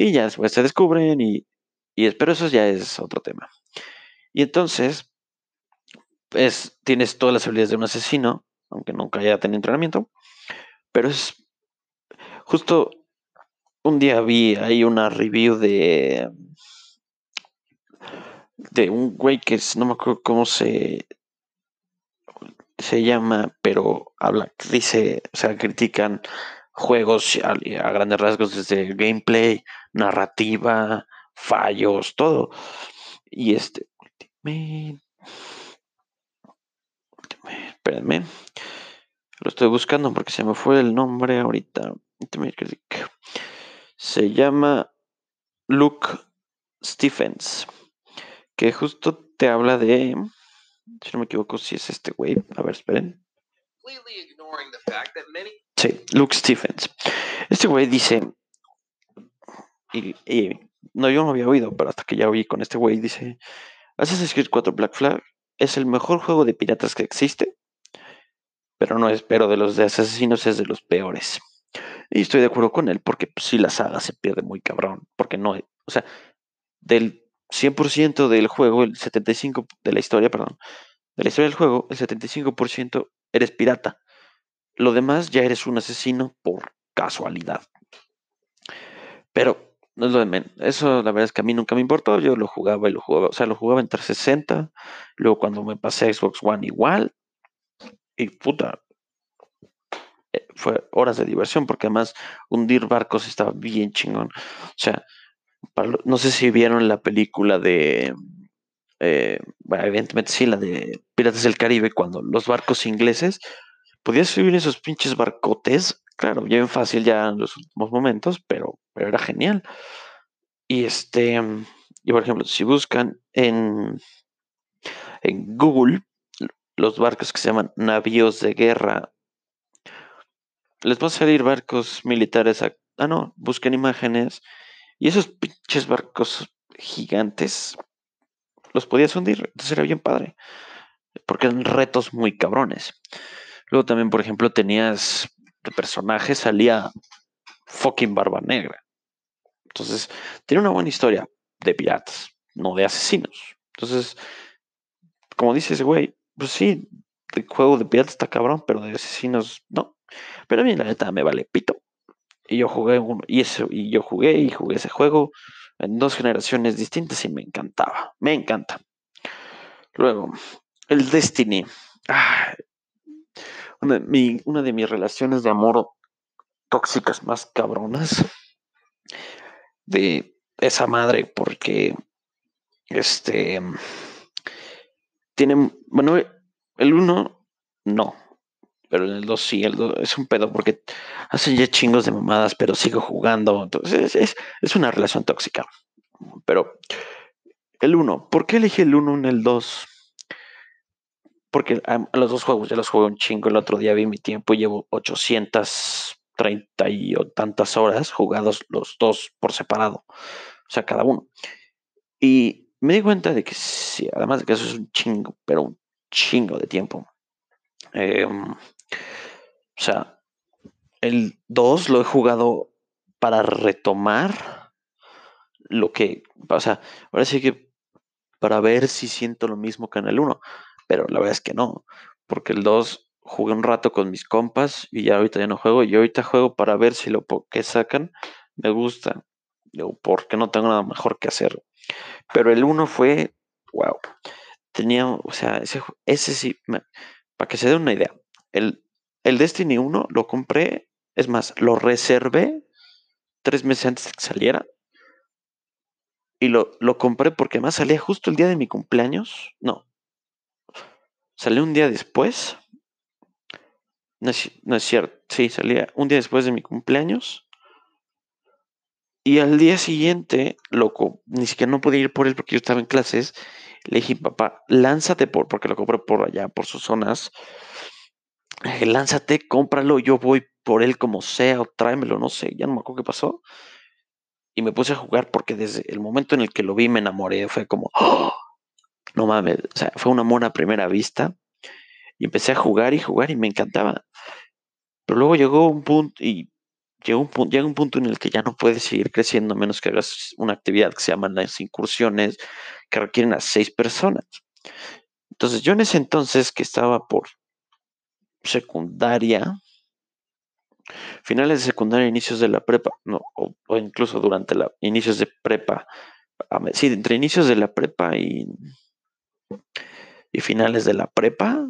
Y ya después se descubren y, y pero eso ya es otro tema. Y entonces, pues tienes todas las habilidades de un asesino, aunque nunca haya tenido entrenamiento, pero es justo un día vi ahí una review de de un güey que no me acuerdo cómo se se llama, pero habla, dice, o sea, critican juegos a, grandes rasgos desde gameplay, narrativa, fallos, todo. Y este, espérenme, lo estoy buscando porque se me fue el nombre ahorita. Se llama Luke Stephens, que justo te habla de, si no me equivoco, si es este güey. A ver, esperen. Sí, Luke Stephens. Este güey dice, y, no, yo no había oído, pero hasta que ya oí con este güey, dice, Assassin's Creed 4 Black Flag es el mejor juego de piratas que existe, pero no es, pero de los de asesinos es de los peores. Y estoy de acuerdo con él, porque si pues, la saga se pierde muy cabrón, porque no, o sea, del 100% del juego, el 75% de la historia, perdón, de la historia del juego, el 75% eres pirata. Lo demás ya eres un asesino por casualidad. Pero no es lo de menos. Eso la verdad es que a mí nunca me importó. Yo lo jugaba y lo jugaba. O sea, lo jugaba en 360. Luego cuando me pasé a Xbox One igual. Y puta, eh, fue horas de diversión, porque además hundir barcos estaba bien chingón. O sea, no sé si vieron la película de, eh, evidentemente sí, la de Piratas del Caribe, cuando los barcos ingleses, podías subir esos pinches barcotes, claro, bien fácil ya en los últimos momentos, pero, pero era genial. Y este, y por ejemplo, si buscan en, en Google los barcos que se llaman navíos de guerra les va a salir barcos militares. ah, no, busquen imágenes. Y esos pinches barcos gigantes los podías hundir. Entonces era bien padre. Porque eran retos muy cabrones. Luego también, por ejemplo, tenías de personaje, salía fucking Barba Negra. Entonces, tiene una buena historia de piratas, no de asesinos. Entonces, como dice ese güey, pues sí, el juego de piratas está cabrón, pero de asesinos no. Pero a mí la neta me vale pito. Y yo jugué uno, y eso, y yo jugué y jugué ese juego en dos generaciones distintas y me encantaba. Me encanta. Luego, el Destiny. Una, de mis relaciones de amor tóxicas más cabronas de esa madre porque este tiene bueno el uno no pero en el 2 sí, el 2 es un pedo porque hacen ya chingos de mamadas, pero sigo jugando. Entonces es, es una relación tóxica. Pero el 1, ¿por qué elegí el 1 en el 2? Porque a, los dos juegos ya los juego un chingo. El otro día vi mi tiempo y llevo 830 y tantas horas jugados los dos por separado. O sea, cada uno. Y me di cuenta de que sí, además de que eso es un chingo, pero un chingo de tiempo. Eh, o sea, El 2 lo he jugado para retomar lo que, o ahora sí que para ver si siento lo mismo que en el 1, pero la verdad es que no, porque el 2 jugué un rato con mis compas y ya ahorita ya no juego, y ahorita juego para ver si lo que sacan me gusta, o porque no tengo nada mejor que hacer. Pero el 1 fue, wow, tenía, o sea, ese, ese sí, para que se den una idea, el, el Destiny 1 lo compré, es más, lo reservé tres meses antes de que saliera. Y lo, lo compré porque además salía justo el día de mi cumpleaños. No. Salió un día después. No es, cierto. Sí, salía un día después de mi cumpleaños. Y al día siguiente, loco, ni siquiera no podía ir por él porque yo estaba en clases. Le dije, papá, lánzate por, porque lo compré por allá, por sus zonas. Lánzate, cómpralo, yo voy por él como sea, o tráemelo, no sé, ya no me acuerdo qué pasó. Y me puse a jugar porque desde el momento en el que lo vi me enamoré, fue como, ¡Oh! No mames, o sea, fue un amor a primera vista. Y empecé a jugar y jugar y me encantaba. Pero luego llegó un punto y llega un, llega un punto en el que ya no puedes seguir creciendo menos que hagas una actividad que se llama las incursiones que requieren a seis personas. Entonces yo en ese entonces que estaba por secundaria, finales de secundaria, inicios de la prepa, no, o, incluso durante la inicios de prepa, sí, entre inicios de la prepa y, y finales de la prepa,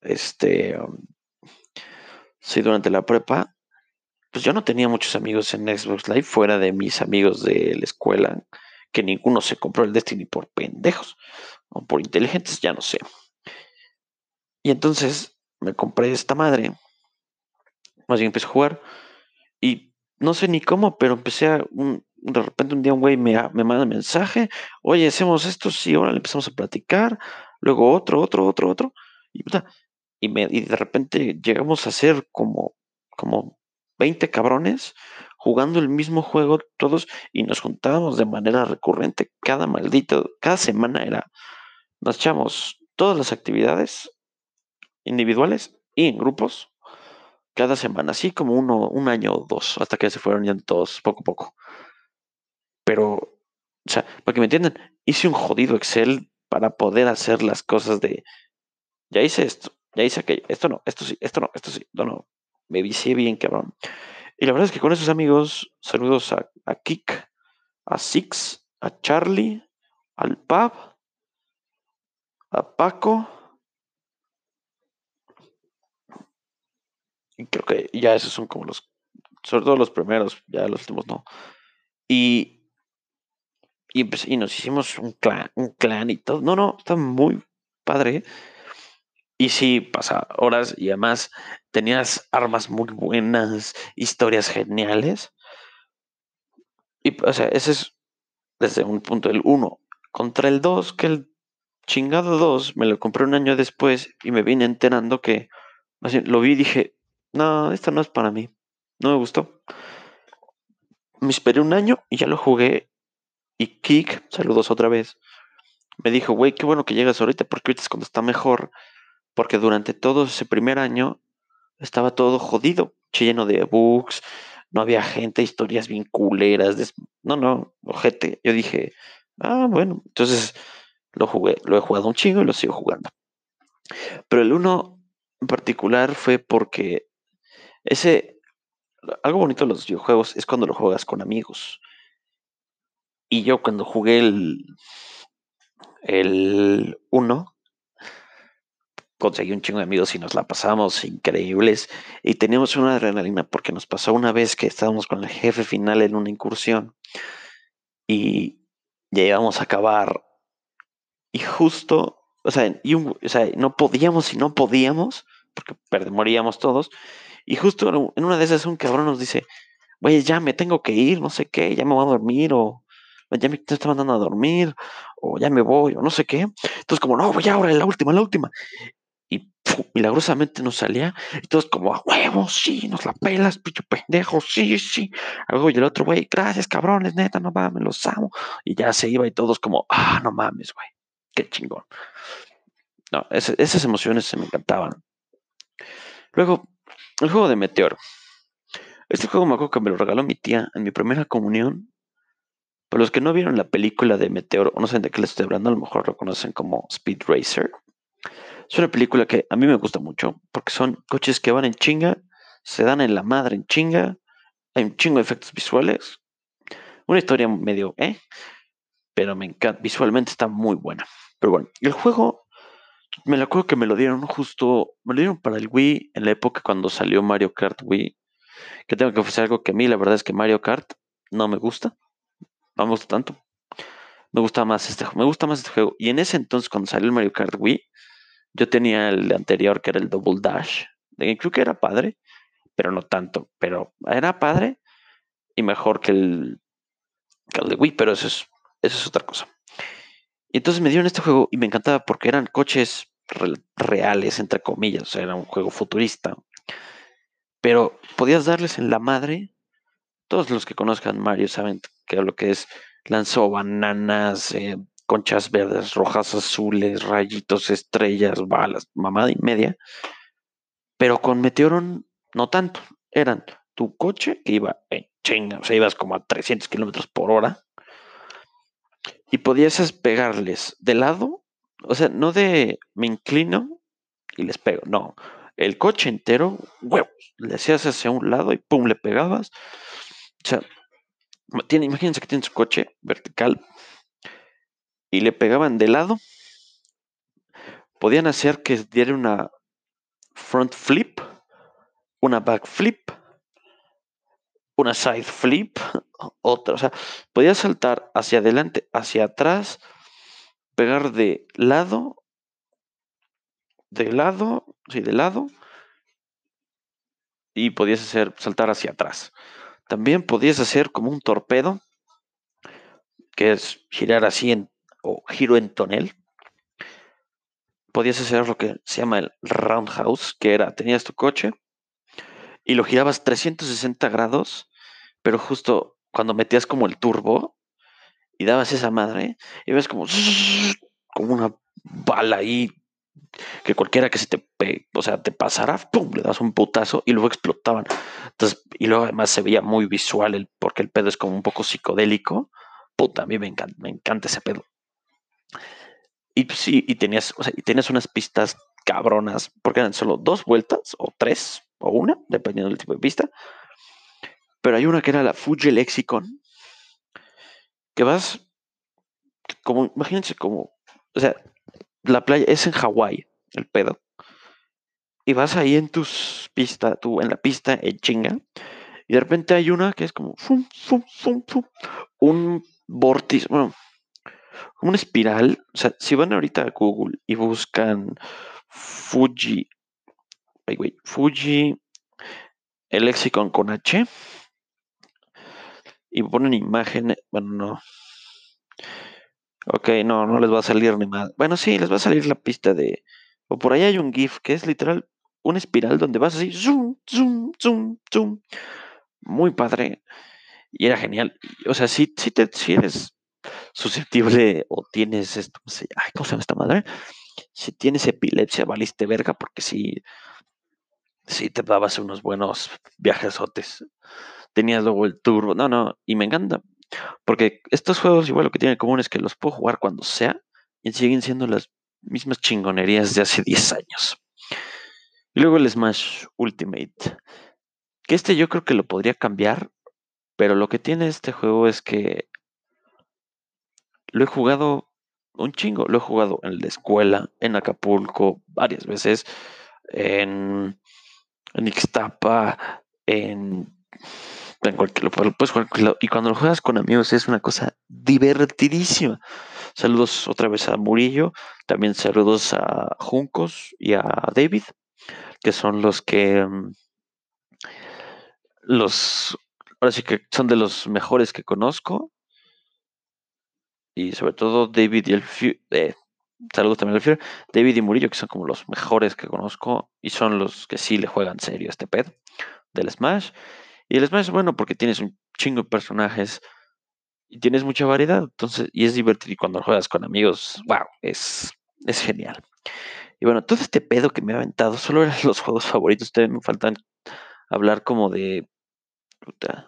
este, sí, durante la prepa, pues yo no tenía muchos amigos en Xbox Live fuera de mis amigos de la escuela, que ninguno se compró el Destiny por pendejos o por inteligentes, ya no sé. Y entonces me compré esta madre. Más bien empecé a jugar. Y no sé ni cómo, pero empecé a. de repente un día un güey me, me manda mensaje. Oye, hacemos esto, sí, ahora le empezamos a platicar. Luego otro, otro, otro, otro. Y, y, me, y de repente llegamos a ser como, como 20 cabrones jugando el mismo juego todos y nos juntábamos de manera recurrente. Cada maldito, cada semana era. Nos echamos todas las actividades individuales y en grupos cada semana, así como uno, un año o dos, hasta que se fueron yendo todos poco a poco. Pero, o sea, para que me entiendan, hice un jodido Excel para poder hacer las cosas de, ya hice esto, ya hice aquello, esto no, esto sí, esto no, esto sí, no, no, me vicié bien, cabrón. Y la verdad es que con esos amigos, saludos a, a Kik, a Six, a Charlie, al Pab, a Paco, Y creo que ya esos son como los, sobre todo los primeros, ya los últimos no. Y, y, pues, y nos hicimos un clan, un clan y todo. No, no, está muy padre. Y sí, pasa horas y además tenías armas muy buenas, historias geniales. Y, o sea, ese es desde un punto del 1. Contra el 2, que el chingado 2 me lo compré un año después y me vine enterando que, lo vi y dije, no, esto no es para mí. No me gustó. Me esperé un año y ya lo jugué. Y Kik, saludos otra vez, me dijo, güey, qué bueno que llegas ahorita porque ahorita es cuando está mejor. Porque durante todo ese primer año estaba todo jodido, lleno de bugs, no había gente, historias bien culeras. No, no, ojete. Yo dije, ah, bueno, entonces lo jugué, lo he jugado un chingo y lo sigo jugando. Pero el uno en particular fue porque ese, algo bonito de los videojuegos es cuando lo juegas con amigos. Y yo cuando jugué el, el 1, conseguí un chingo de amigos y nos la pasamos increíbles. Y teníamos una adrenalina porque nos pasó una vez que estábamos con el jefe final en una incursión. Y ya íbamos a acabar. Y justo, o sea, y o sea no podíamos y no podíamos, porque moríamos todos. Y justo en una de esas un cabrón nos dice, güey, ya me tengo que ir, no sé qué, ya me voy a dormir, o ya me está mandando a dormir, o ya me voy, o no sé qué. Entonces, como, no, voy ahora, la última, la última. Y milagrosamente nos salía, y todos como, a huevos, sí, nos la pelas, picho pendejo, sí, sí. Luego, y el otro, güey, gracias, cabrones, neta, no mames, los amo. Y ya se iba y todos como, ah, no mames, güey, qué chingón. No, esas emociones se me encantaban. Luego, el juego de Meteor. Este juego me acuerdo que me lo regaló mi tía en mi primera comunión. Para los que no vieron la película de Meteor, o no saben de qué les estoy hablando, a lo mejor lo conocen como Speed Racer. Es una película que a mí me gusta mucho porque son coches que van en chinga, se dan en la madre en chinga, hay un chingo de efectos visuales. Una historia medio, ¿eh? Pero me encanta, visualmente está muy buena. Pero bueno, el juego, me lo acuerdo que me lo dieron justo, me lo dieron para el Wii en la época cuando salió Mario Kart Wii. Que tengo que ofrecer algo que a mí la verdad es que Mario Kart no me gusta. No me gusta tanto. Me gusta más este, me gusta más este juego. Y en ese entonces, cuando salió el Mario Kart Wii, yo tenía el anterior que era el Double Dash. Creo que era padre, pero no tanto. Pero era padre y mejor que el, que el de Wii, pero eso es, eso es otra cosa. Y entonces me dieron este juego y me encantaba porque eran coches reales, entre comillas. O sea, era un juego futurista. Pero podías darles en la madre. Todos los que conozcan Mario saben que lo que es. Lanzó bananas, eh, conchas verdes, rojas, azules, rayitos, estrellas, balas, mamada y media. Pero con Meteoron no tanto. Eran tu coche que iba en chinga, o sea, ibas como a 300 kilómetros por hora. Y podías pegarles de lado, o sea, no de me inclino y les pego, no. El coche entero, huevos, le hacías hacia un lado y pum, le pegabas. O sea, tiene, imagínense que tiene su coche vertical y le pegaban de lado. Podían hacer que diera una front flip, una back flip, una side flip, otra. O sea, podías saltar hacia adelante, hacia atrás, pegar de lado, de lado, sí, de lado, y podías hacer saltar hacia atrás. También podías hacer como un torpedo, que es girar así en, o giro en tonel. Podías hacer lo que se llama el roundhouse, que era, tenías tu coche y lo girabas 360 grados, pero justo cuando metías como el turbo y dabas esa madre, y ves como, como una bala ahí que cualquiera que se te o sea, te pasara, pum, le das un putazo y luego explotaban. Entonces, y luego además se veía muy visual el, porque el pedo es como un poco psicodélico. Puta, a mí me encanta, me encanta ese pedo. Y pues sí, y tenías, o sea, y tenías unas pistas cabronas, porque eran solo dos vueltas, o tres, o una, dependiendo del tipo de pista. Pero hay una que era la Fuji Lexicon, que vas, como, imagínense como, o sea, la playa es en Hawái, el pedo. Y vas ahí en tus pistas, tú en la pista en chinga. Y de repente hay una que es como un vórtice, bueno, una espiral. O sea, si van ahorita a Google y buscan Fuji, ay, güey, Fuji, el lexicon con H, y ponen imagen, bueno, no, Ok, no, no les va a salir ni más. Bueno, sí, les va a salir la pista de. O por ahí hay un GIF que es literal una espiral donde vas así, zoom, zoom, zoom, zoom. Muy padre. Y era genial. O sea, si, si, te, si eres susceptible o tienes esto, ay, ¿cómo se llama esta madre? Si tienes epilepsia, valiste verga, porque si, si te dabas unos buenos viajesotes. Tenías luego el turbo. No, no, y me encanta. Porque estos juegos igual lo que tienen en común es que los puedo jugar cuando sea y siguen siendo las mismas chingonerías de hace 10 años. Y luego el Smash Ultimate. Que este yo creo que lo podría cambiar, pero lo que tiene este juego es que lo he jugado un chingo. Lo he jugado en la escuela, en Acapulco, varias veces, en, en Ixtapa, en y cuando lo juegas con amigos es una cosa divertidísima. Saludos otra vez a Murillo, también saludos a Juncos y a David, que son los que mm, los ahora sí que son de los mejores que conozco. Y sobre todo David y el eh, saludos también al David y Murillo, que son como los mejores que conozco y son los que sí le juegan serio a este pedo del Smash. Y el Smash es bueno porque tienes un chingo de personajes y tienes mucha variedad. Entonces, y es divertido. Y cuando juegas con amigos, wow, es, es genial. Y bueno, todo este pedo que me ha aventado solo eran los juegos favoritos. Ustedes me faltan hablar como de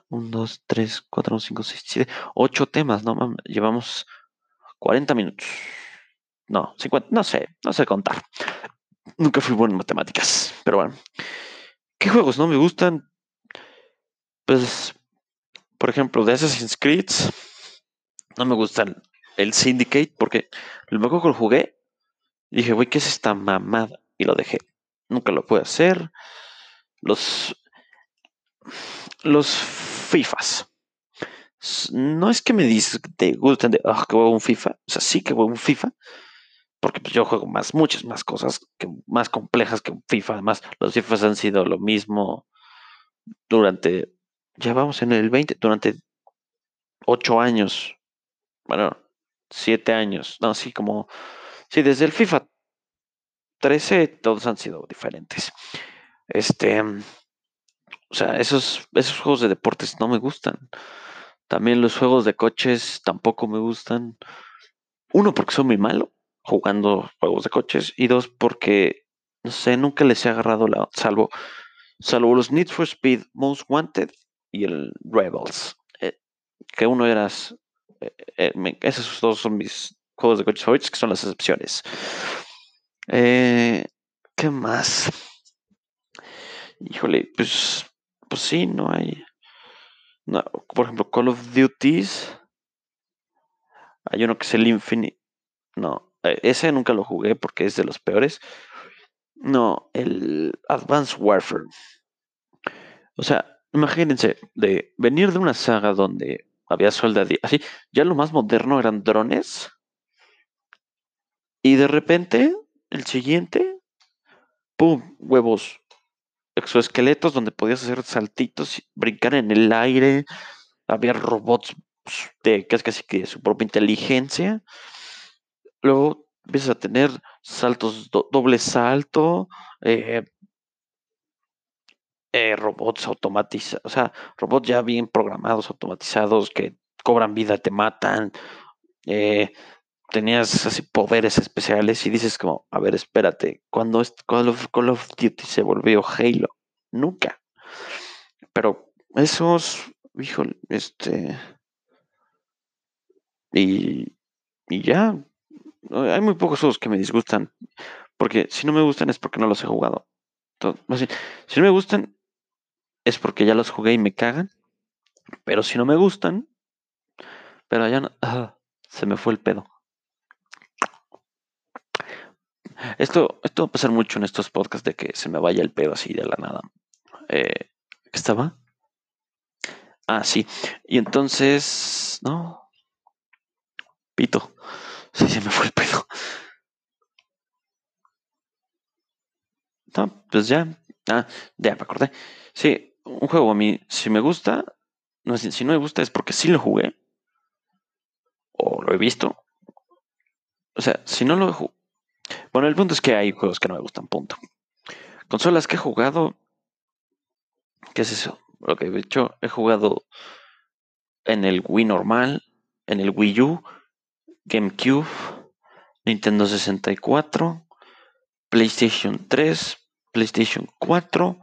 1, 2, 3, 4, 5, 6, 7, 8 temas, no. Llevamos 40 minutos. No, 50, no sé, no sé contar. Nunca fui bueno en matemáticas, pero bueno. ¿Qué juegos no me gustan? Pues, por ejemplo, de Assassin's Creed, no me gustan el Syndicate porque lo mejor que lo jugué, dije, güey, ¿qué es esta mamada? Y lo dejé. Nunca lo pude hacer. Los. Los FIFAs. No es que me gustan de, oh, que juego un FIFA. O sea, sí que juego un FIFA. Porque pues, yo juego más, muchas más cosas más complejas que un FIFA. Además, los FIFAs han sido lo mismo durante, ya vamos en el 20, durante 8 años. Bueno, 7 años. No, sí, como, sí, desde el FIFA 13 todos han sido diferentes. Este, o sea, esos, esos juegos de deportes no me gustan. También los juegos de coches tampoco me gustan. Uno, porque soy muy malo jugando juegos de coches. Y dos, porque, no sé, nunca les he agarrado la... Salvo, salvo los Need for Speed Most Wanted y el Rebels. Eh, que uno eras... Eh, eh, esos dos son mis juegos de coches favoritos, que son las excepciones. ¿Qué más? Híjole, pues, pues sí, no hay por ejemplo, Call of Duties. Hay uno que es el Infinite. No, ese nunca lo jugué porque es de los peores. No, el Advanced Warfare. O sea, imagínense, de venir de una saga donde había soldadía, así, ya lo más moderno eran drones. Y de repente, el siguiente, ¡pum! Huevos exoesqueletos donde podías hacer saltitos, brincar en el aire, había robots de casi, casi que su propia inteligencia. Luego empiezas a tener saltos, doble salto, eh, eh, robots automatizados, o sea, robots ya bien programados, automatizados, que cobran vida, te matan. Eh, tenías así poderes especiales y dices como, a ver, espérate, cuando Call of, Duty se volvió Halo? Nunca. Pero esos, hijo, este... Y, y ya, hay muy pocos juegos que me disgustan, porque si no me gustan es porque no los he jugado. Entonces, si no me gustan es porque ya los jugué y me cagan, pero si no me gustan, pero ya no, ah, se me fue el pedo. Esto, esto va a pasar mucho en estos podcasts de que se me vaya el pedo así de la nada. Eh, ¿Qué estaba? Ah, sí. Y entonces, no. Pito. Sí, se me fue el pedo. No, pues ya. Ah, ya me acordé. Sí, un juego a mí, si me gusta, no, si no me gusta es porque sí lo jugué. O lo he visto. O sea, si no lo he bueno, el punto es que hay juegos que no me gustan, punto. Consolas que he jugado. ¿Qué es eso? Lo que he hecho, he jugado en el Wii normal, en el Wii U, GameCube, Nintendo 64, PlayStation 3, PlayStation 4,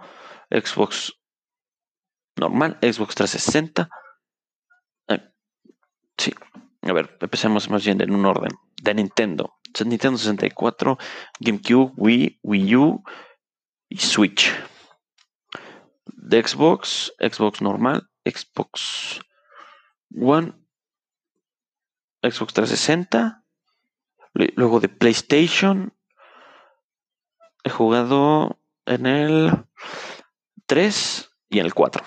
Xbox normal, Xbox 360. Eh, sí, a ver, empecemos más bien en un orden. De Nintendo. Nintendo 64, GameCube, Wii, Wii U y Switch. De Xbox, Xbox normal, Xbox One, Xbox 360. Luego de PlayStation, he jugado en el 3 y en el 4.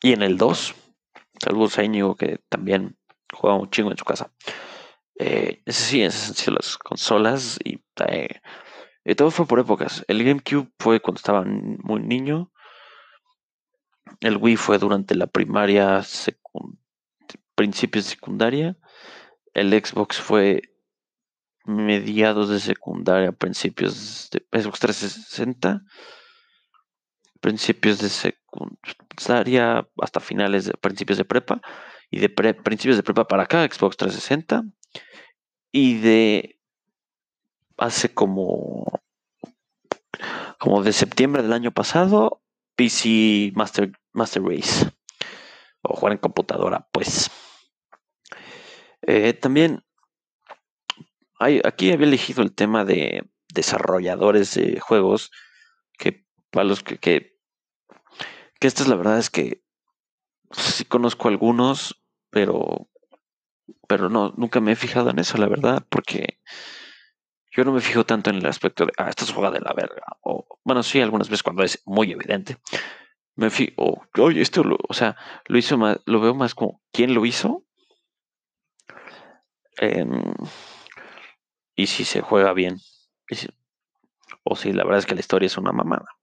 Y en el 2, saludos a Íñigo que también juega un chingo en su casa. Eh, sí, esas han sido las consolas y, eh, todo fue por épocas. El GameCube fue cuando estaba muy niño. El Wii fue durante la primaria, principios de secundaria. El Xbox fue mediados de secundaria, principios de Xbox 360, principios de secundaria hasta finales de principios de prepa y de principios de prepa para acá, Xbox 360 y de hace como como de septiembre del año pasado PC Master, Master Race o jugar en computadora, pues. Eh, también hay, aquí había elegido el tema de desarrolladores de juegos que para los que, que, que esta es la verdad es que sí conozco algunos, pero pero no, nunca me he fijado en eso, la verdad, porque yo no me fijo tanto en el aspecto de, ah, esto es juega de la verga. O, bueno, sí, algunas veces cuando es muy evidente. Me fijo, oye, esto, o sea, lo hizo más, lo veo más como, ¿quién lo hizo? Em, y si se juega bien. o si la verdad es que la historia es una mamada.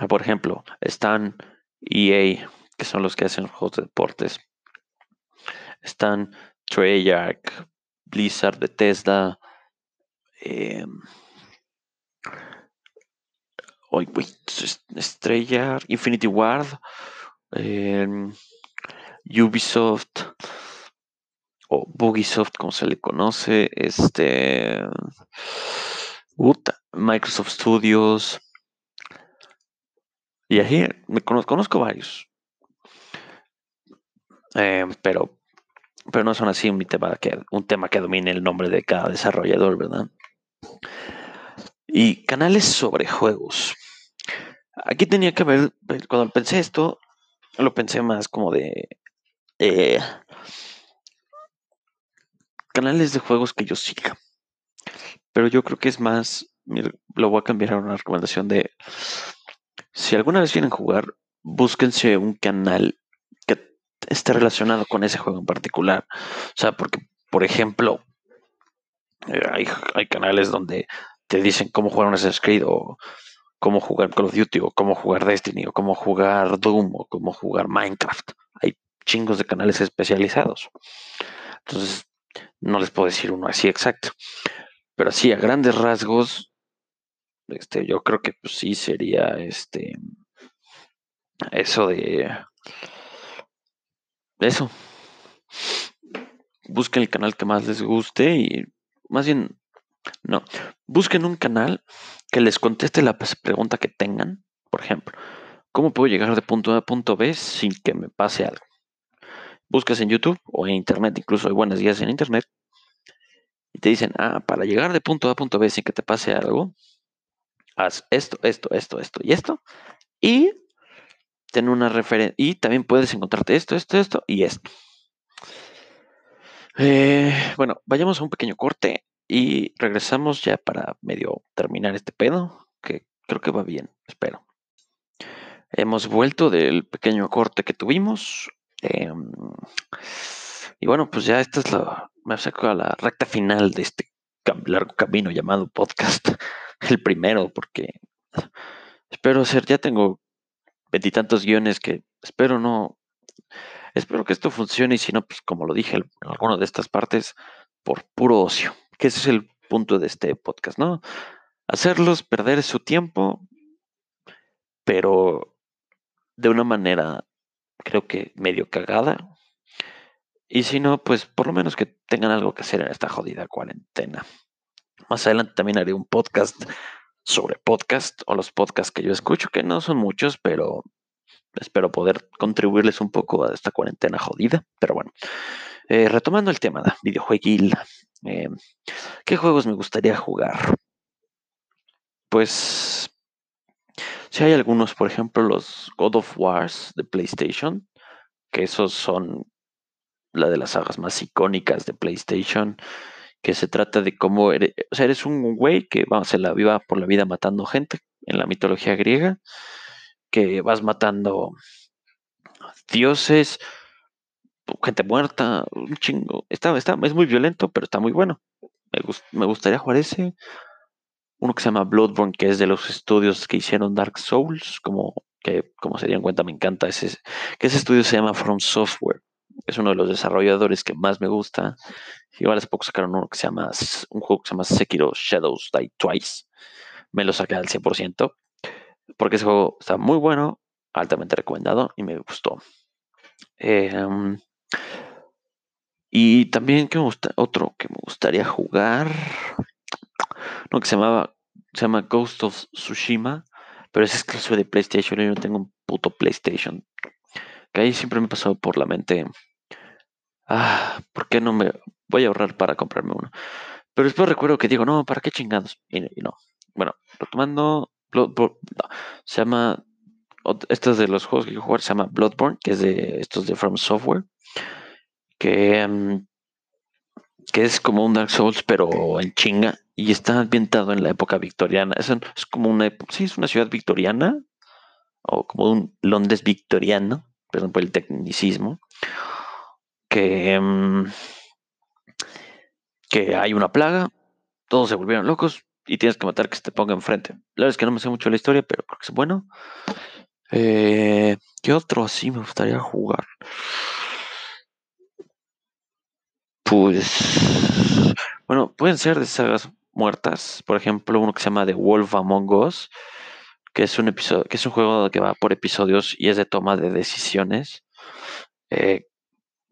Ah, por ejemplo, están EA, que son los que hacen juegos de deportes. Están Treyarch, Blizzard, Bethesda, eh, oh, Estrella, Infinity Ward, eh, Ubisoft o Bugisoft como se le conoce, este Microsoft Studios y ahí me conozco, conozco varios, eh, pero pero no son así un tema que, un tema que domine el nombre de cada desarrollador, ¿verdad? Y canales sobre juegos. Aquí tenía que haber, cuando pensé esto, lo pensé más como de eh, canales de juegos que yo siga. Pero yo creo que es más, lo voy a cambiar a una recomendación de, si alguna vez vienen a jugar, búsquense un canal que esté relacionado con ese juego en particular. O sea, porque, por ejemplo, eh, hay, canales donde te dicen cómo jugar un Assassin's Creed o cómo jugar Call of Duty o cómo jugar Destiny o cómo jugar Doom o cómo jugar Minecraft. Hay chingos de canales especializados. Entonces, no les puedo decir uno así exacto. Pero sí, a grandes rasgos, este, yo creo que pues, sí sería este eso de eso. Busquen el canal que más les guste y más bien, no, busquen un canal que les conteste la pregunta que tengan. Por ejemplo, ¿cómo puedo llegar de punto A a punto B sin que me pase algo? Buscas en YouTube o en Internet, incluso hay buenas guías en Internet, y te dicen, ah, para llegar de punto A a punto B sin que te pase algo, haz esto, esto, esto, esto y esto, y ten una referencia, y también puedes encontrarte esto, esto, esto y esto. Eh, bueno, vayamos a un pequeño corte y regresamos ya para medio terminar este pedo, que creo que va bien, espero. Hemos vuelto del pequeño corte que tuvimos. Em, y bueno, pues ya esta es la, me acerco a la recta final de este largo camino llamado podcast. El primero, porque espero ser, ya tengo veintitantos guiones que espero no Espero que esto funcione y si no, pues como lo dije en alguna de estas partes, por puro ocio, que ese es el punto de este podcast, ¿no? Hacerlos perder su tiempo, pero de una manera, creo que medio cagada. Y si no, pues por lo menos que tengan algo que hacer en esta jodida cuarentena. Más adelante también haré un podcast sobre podcast o los podcasts que yo escucho, que no son muchos, pero espero poder contribuirles un poco a esta cuarentena jodida. Pero bueno, eh, retomando el tema de videojueguil, eh, ¿qué juegos me gustaría jugar? Pues, si hay algunos, por ejemplo, los God of Wars de PlayStation, que esos son la de las sagas más icónicas de PlayStation, que se trata de cómo eres, o sea, eres un güey que vamos, se la viva por la vida matando gente en la mitología griega que vas matando dioses, gente muerta, un chingo. Está, está, es muy violento, pero está muy bueno. Me, gustaría jugar ese. Uno que se llama Bloodborne, que es de los estudios que hicieron Dark Souls, como que como se dieron cuenta me encanta ese, que ese estudio se llama From Software. Es uno de los desarrolladores que más me gusta. Igual hace poco sacaron uno que se llama, un juego que se llama Sekiro Shadows Die Twice. Me lo saqué al 100% porque ese juego está muy bueno, altamente recomendado y me gustó. Em, y también que me gusta, otro que me gustaría jugar, no, que se llamaba, se llama Ghost of Tsushima, pero es exclusivo de PlayStation y yo no tengo un puto PlayStation. Que ahí siempre me ha pasado por la mente, ah, ¿por qué no me voy a ahorrar para comprarme uno? Pero después recuerdo que digo, no, ¿para qué chingados? Y, no. Bueno, retomando, se llama, estos de los juegos que quiero jugar se llama Bloodborne, que es de estos de From Software, que, mm, que es como un Dark Souls, pero en chinga, y está ambientado en la época victoriana. Es, es como una, sí, es una ciudad victoriana, o como un Londres victoriano, perdón por el tecnicismo, que, mm, que hay una plaga, todos se volvieron locos y tienes que matar que se te ponga enfrente. La verdad es que no me sé mucho la historia, pero creo que es bueno. Eh, ¿Qué otro así me gustaría jugar? Pues, bueno, pueden ser de sagas muertas. Por ejemplo, uno que se llama The Wolf Among Us, que es un episodio, que es un juego que va por episodios y es de toma de decisiones eh,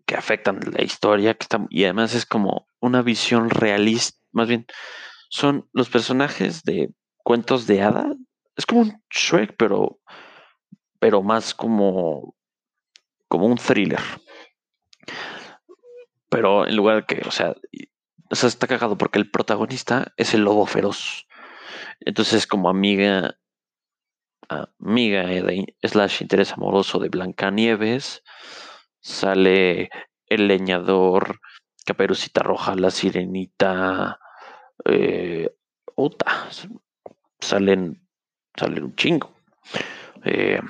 que afectan la historia, que está, y además es como una visión realista, más bien, son los personajes de cuentos de hada. Es como un Shrek, pero, pero más como, como un thriller. Pero en lugar que, o sea, o sea, está cagado porque el protagonista es el lobo feroz. Entonces, como amiga, amiga de, slash interés amoroso de Blancanieves, sale el leñador, Caperucita Roja, la Sirenita, eh, salen, salen un chingo. Eh,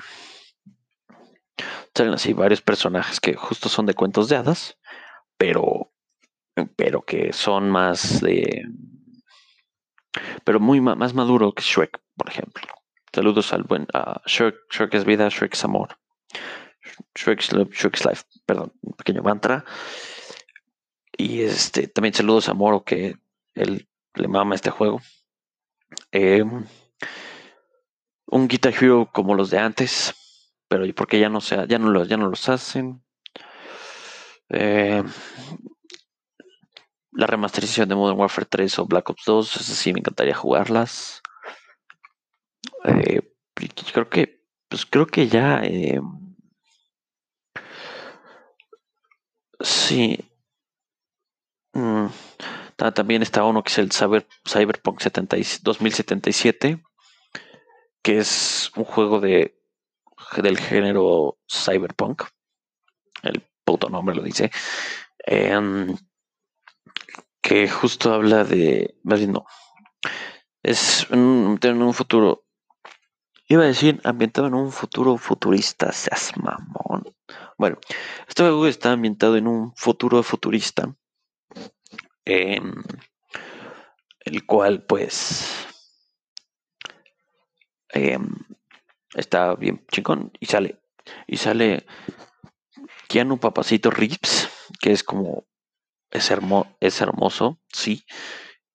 salen así varios personajes que justo son de cuentos de hadas, pero, pero que son más pero muy más maduro que Shrek, por ejemplo. Saludos al buen Shrek, Shrek es vida, Shrek es amor. Shrek's Shrek's Life, perdón, un pequeño mantra. Y este, también saludos a Moro, que él le mama este juego. Em, un Guitar Hero como los de antes, pero porque ya no, sea, ya no, los, ya no los hacen. Em, la remasterización de Modern Warfare 3 o Black Ops 2, esas sí me encantaría jugarlas. Eh, creo que, pues creo que ya. Em, sí. Mm, también está uno que es el Cyberpunk 2077, que es un juego de, del género Cyberpunk. El puto nombre lo dice. Em, que justo habla de. Más bien no. Es un, un futuro. Iba a decir ambientado en un futuro futurista, seas mamón. Bueno, este juego está ambientado en un futuro futurista Em, el cual pues em, está bien chingón y sale y sale Keanu Papacito Rips que es como es, es hermoso sí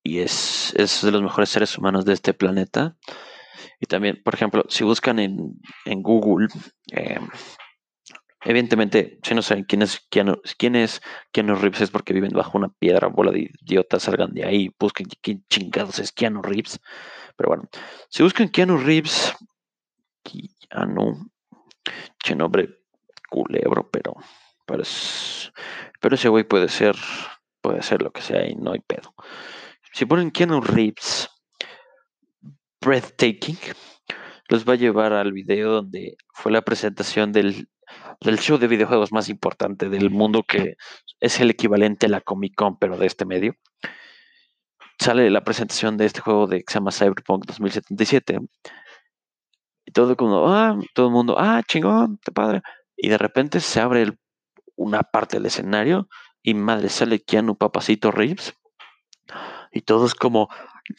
y es, es de los mejores seres humanos de este planeta. Y también por ejemplo si buscan en, en Google em, Evidentemente, si no saben quién es Keanu, quién es Keanu Reeves es porque viven bajo una piedra, bola de idiotas, salgan de ahí, busquen quién chingados es Keanu Reeves. Pero bueno, si buscan Keanu Reeves, Keanu, che nombre culebro, pero, pero, pero ese güey puede ser, puede ser lo que sea y no hay pedo. Si ponen Keanu Reeves, breathtaking, los va a llevar al video donde fue la presentación del del show de videojuegos más importante del mundo, que es el equivalente a la Comic Con, pero de este medio. Sale la presentación de este juego de que se llama Cyberpunk 2077. Y todo como, ah, todo el mundo, ah, chingón, qué padre. Y de repente se abre una parte del escenario y madre sale Keanu Papacito Reeves. Y todos como,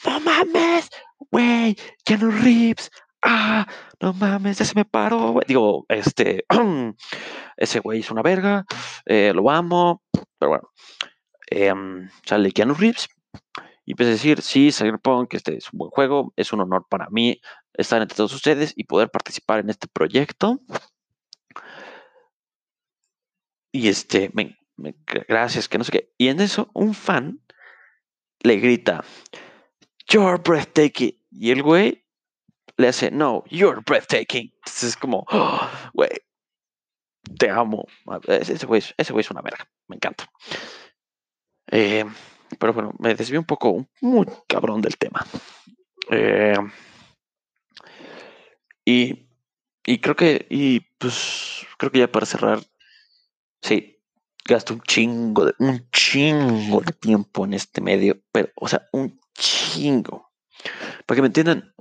no mames, güey, Keanu Reeves, ah, no mames, ya se me paró, Digo, este, ese güey es una verga, eh, lo amo, pero bueno, em, sale Keanu Reeves y empieza a decir, sí, Cyberpunk, este es un buen juego, es un honor para mí estar entre todos ustedes y poder participar en este proyecto. Y este, me, gracias, que no sé qué. Y en eso, un fan le grita, You're breathtaking. Y el güey le hace, no, you're breathtaking. Entonces es como, oh, güey, te amo. Ese güey, ese güey es una verga, me encanta. Eh, pero bueno, me desvié un poco, muy cabrón del tema. Eh, y, y creo que, y pues, creo que ya para cerrar, sí, gasto un chingo de, un chingo de tiempo en este medio, pero, o sea, un chingo. Para que me entiendan,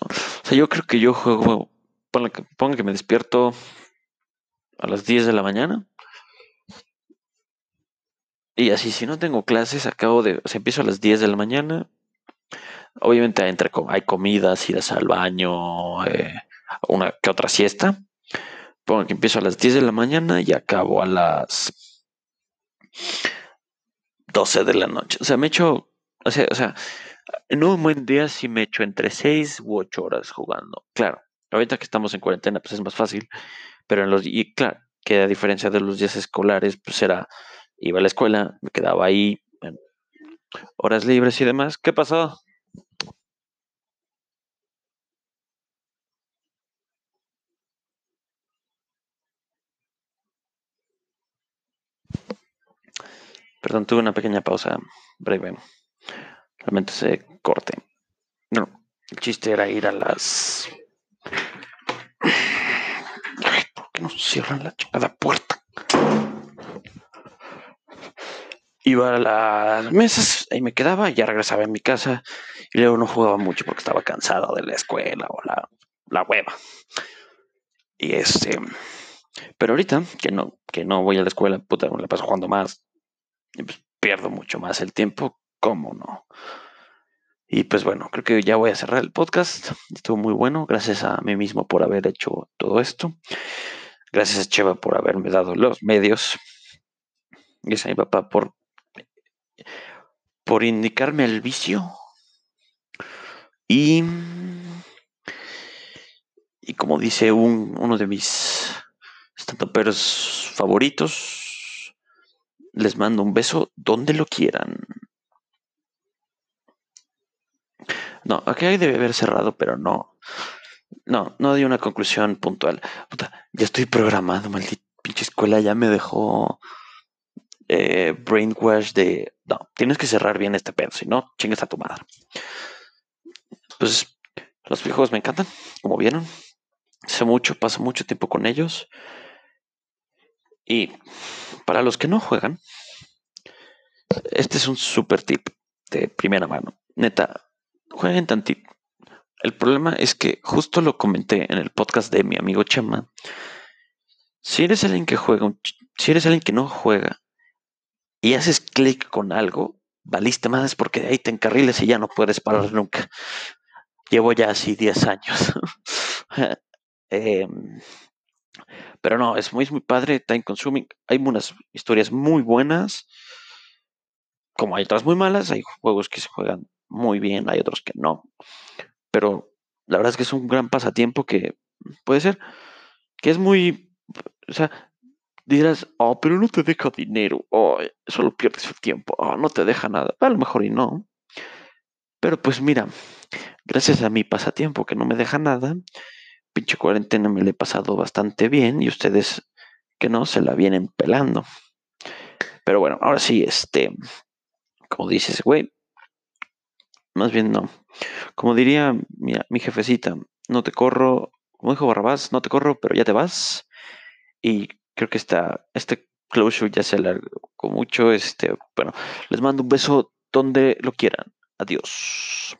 o sea, yo creo que yo juego, ponga que, ponga que me despierto a las 10 de la mañana. Y así, si no tengo clases, acabo de, o sea, empiezo a las 10 de la mañana. Obviamente hay comidas, idas al baño, eh, una que otra siesta. Pongo que empiezo a las 10 de la mañana y acabo a las 12 de la noche. O sea, me echo, o sea, o sea, en un buen día sí me echo entre 6 u 8 horas jugando. Claro, ahorita que estamos en cuarentena, pues es más fácil. Pero en los, y claro, que a diferencia de los días escolares, pues era, iba a la escuela, me quedaba ahí, horas libres y demás. ¿Qué pasó? Perdón, tuve una pequeña pausa breve. Realmente se corte. No, el chiste era ir a las. Ay, ¿por qué no cierran la chingada puerta? Iba a las mesas, ahí me quedaba, ya regresaba en mi casa y luego no jugaba mucho porque estaba cansado de la escuela o la, la hueva. Y este, pero ahorita que no, que no voy a la escuela, puta, me la paso jugando más, pues, pierdo mucho más el tiempo, ¿cómo no? Y pues bueno, creo que ya voy a cerrar el podcast. Estuvo muy bueno. Gracias a mí mismo por haber hecho todo esto. Gracias a Cheva por haberme dado los medios. Gracias a mi papá por, por indicarme el vicio. Y, y como dice un, uno de mis estandoperos favoritos, les mando un beso donde lo quieran. No, aquí debe haber cerrado, pero no. No, no di una conclusión puntual. ya estoy programado, maldita pinche escuela ya me dejó eh, brainwash de. No, tienes que cerrar bien este pedo, si no, chingues a tu madre. Pues los viejos me encantan, como vieron. Sé mucho, paso mucho tiempo con ellos. Y para los que no juegan, este es un super tip de primera mano. Neta, jueguen tantito. El problema es que justo lo comenté en el podcast de mi amigo Chema. Si eres alguien que juega, si eres alguien que no juega y haces clic con algo, valiste más porque de ahí te encarriles y ya no puedes parar nunca. Llevo ya así 10 años. eh, pero no, es muy, muy padre, time consuming. Hay unas historias muy buenas, como hay otras muy malas. Hay juegos que se juegan muy bien, hay otros que no. Pero la verdad es que es un gran pasatiempo que puede ser que es muy. O sea, dirás, oh, pero no te deja dinero, oh, solo pierdes el tiempo, oh, no te deja nada. A lo mejor y no. Pero pues mira, gracias a mi pasatiempo que no me deja nada, pinche cuarentena me le he pasado bastante bien y ustedes que no se la vienen pelando. Pero bueno, ahora sí, este, como dices, güey, más bien no. Como diría mi, jefecita, no te corro, como dijo Barrabás, no te corro, pero ya te vas. Y creo que esta, este closure ya se alargó mucho. Este, bueno, les mando un beso donde lo quieran. Adiós.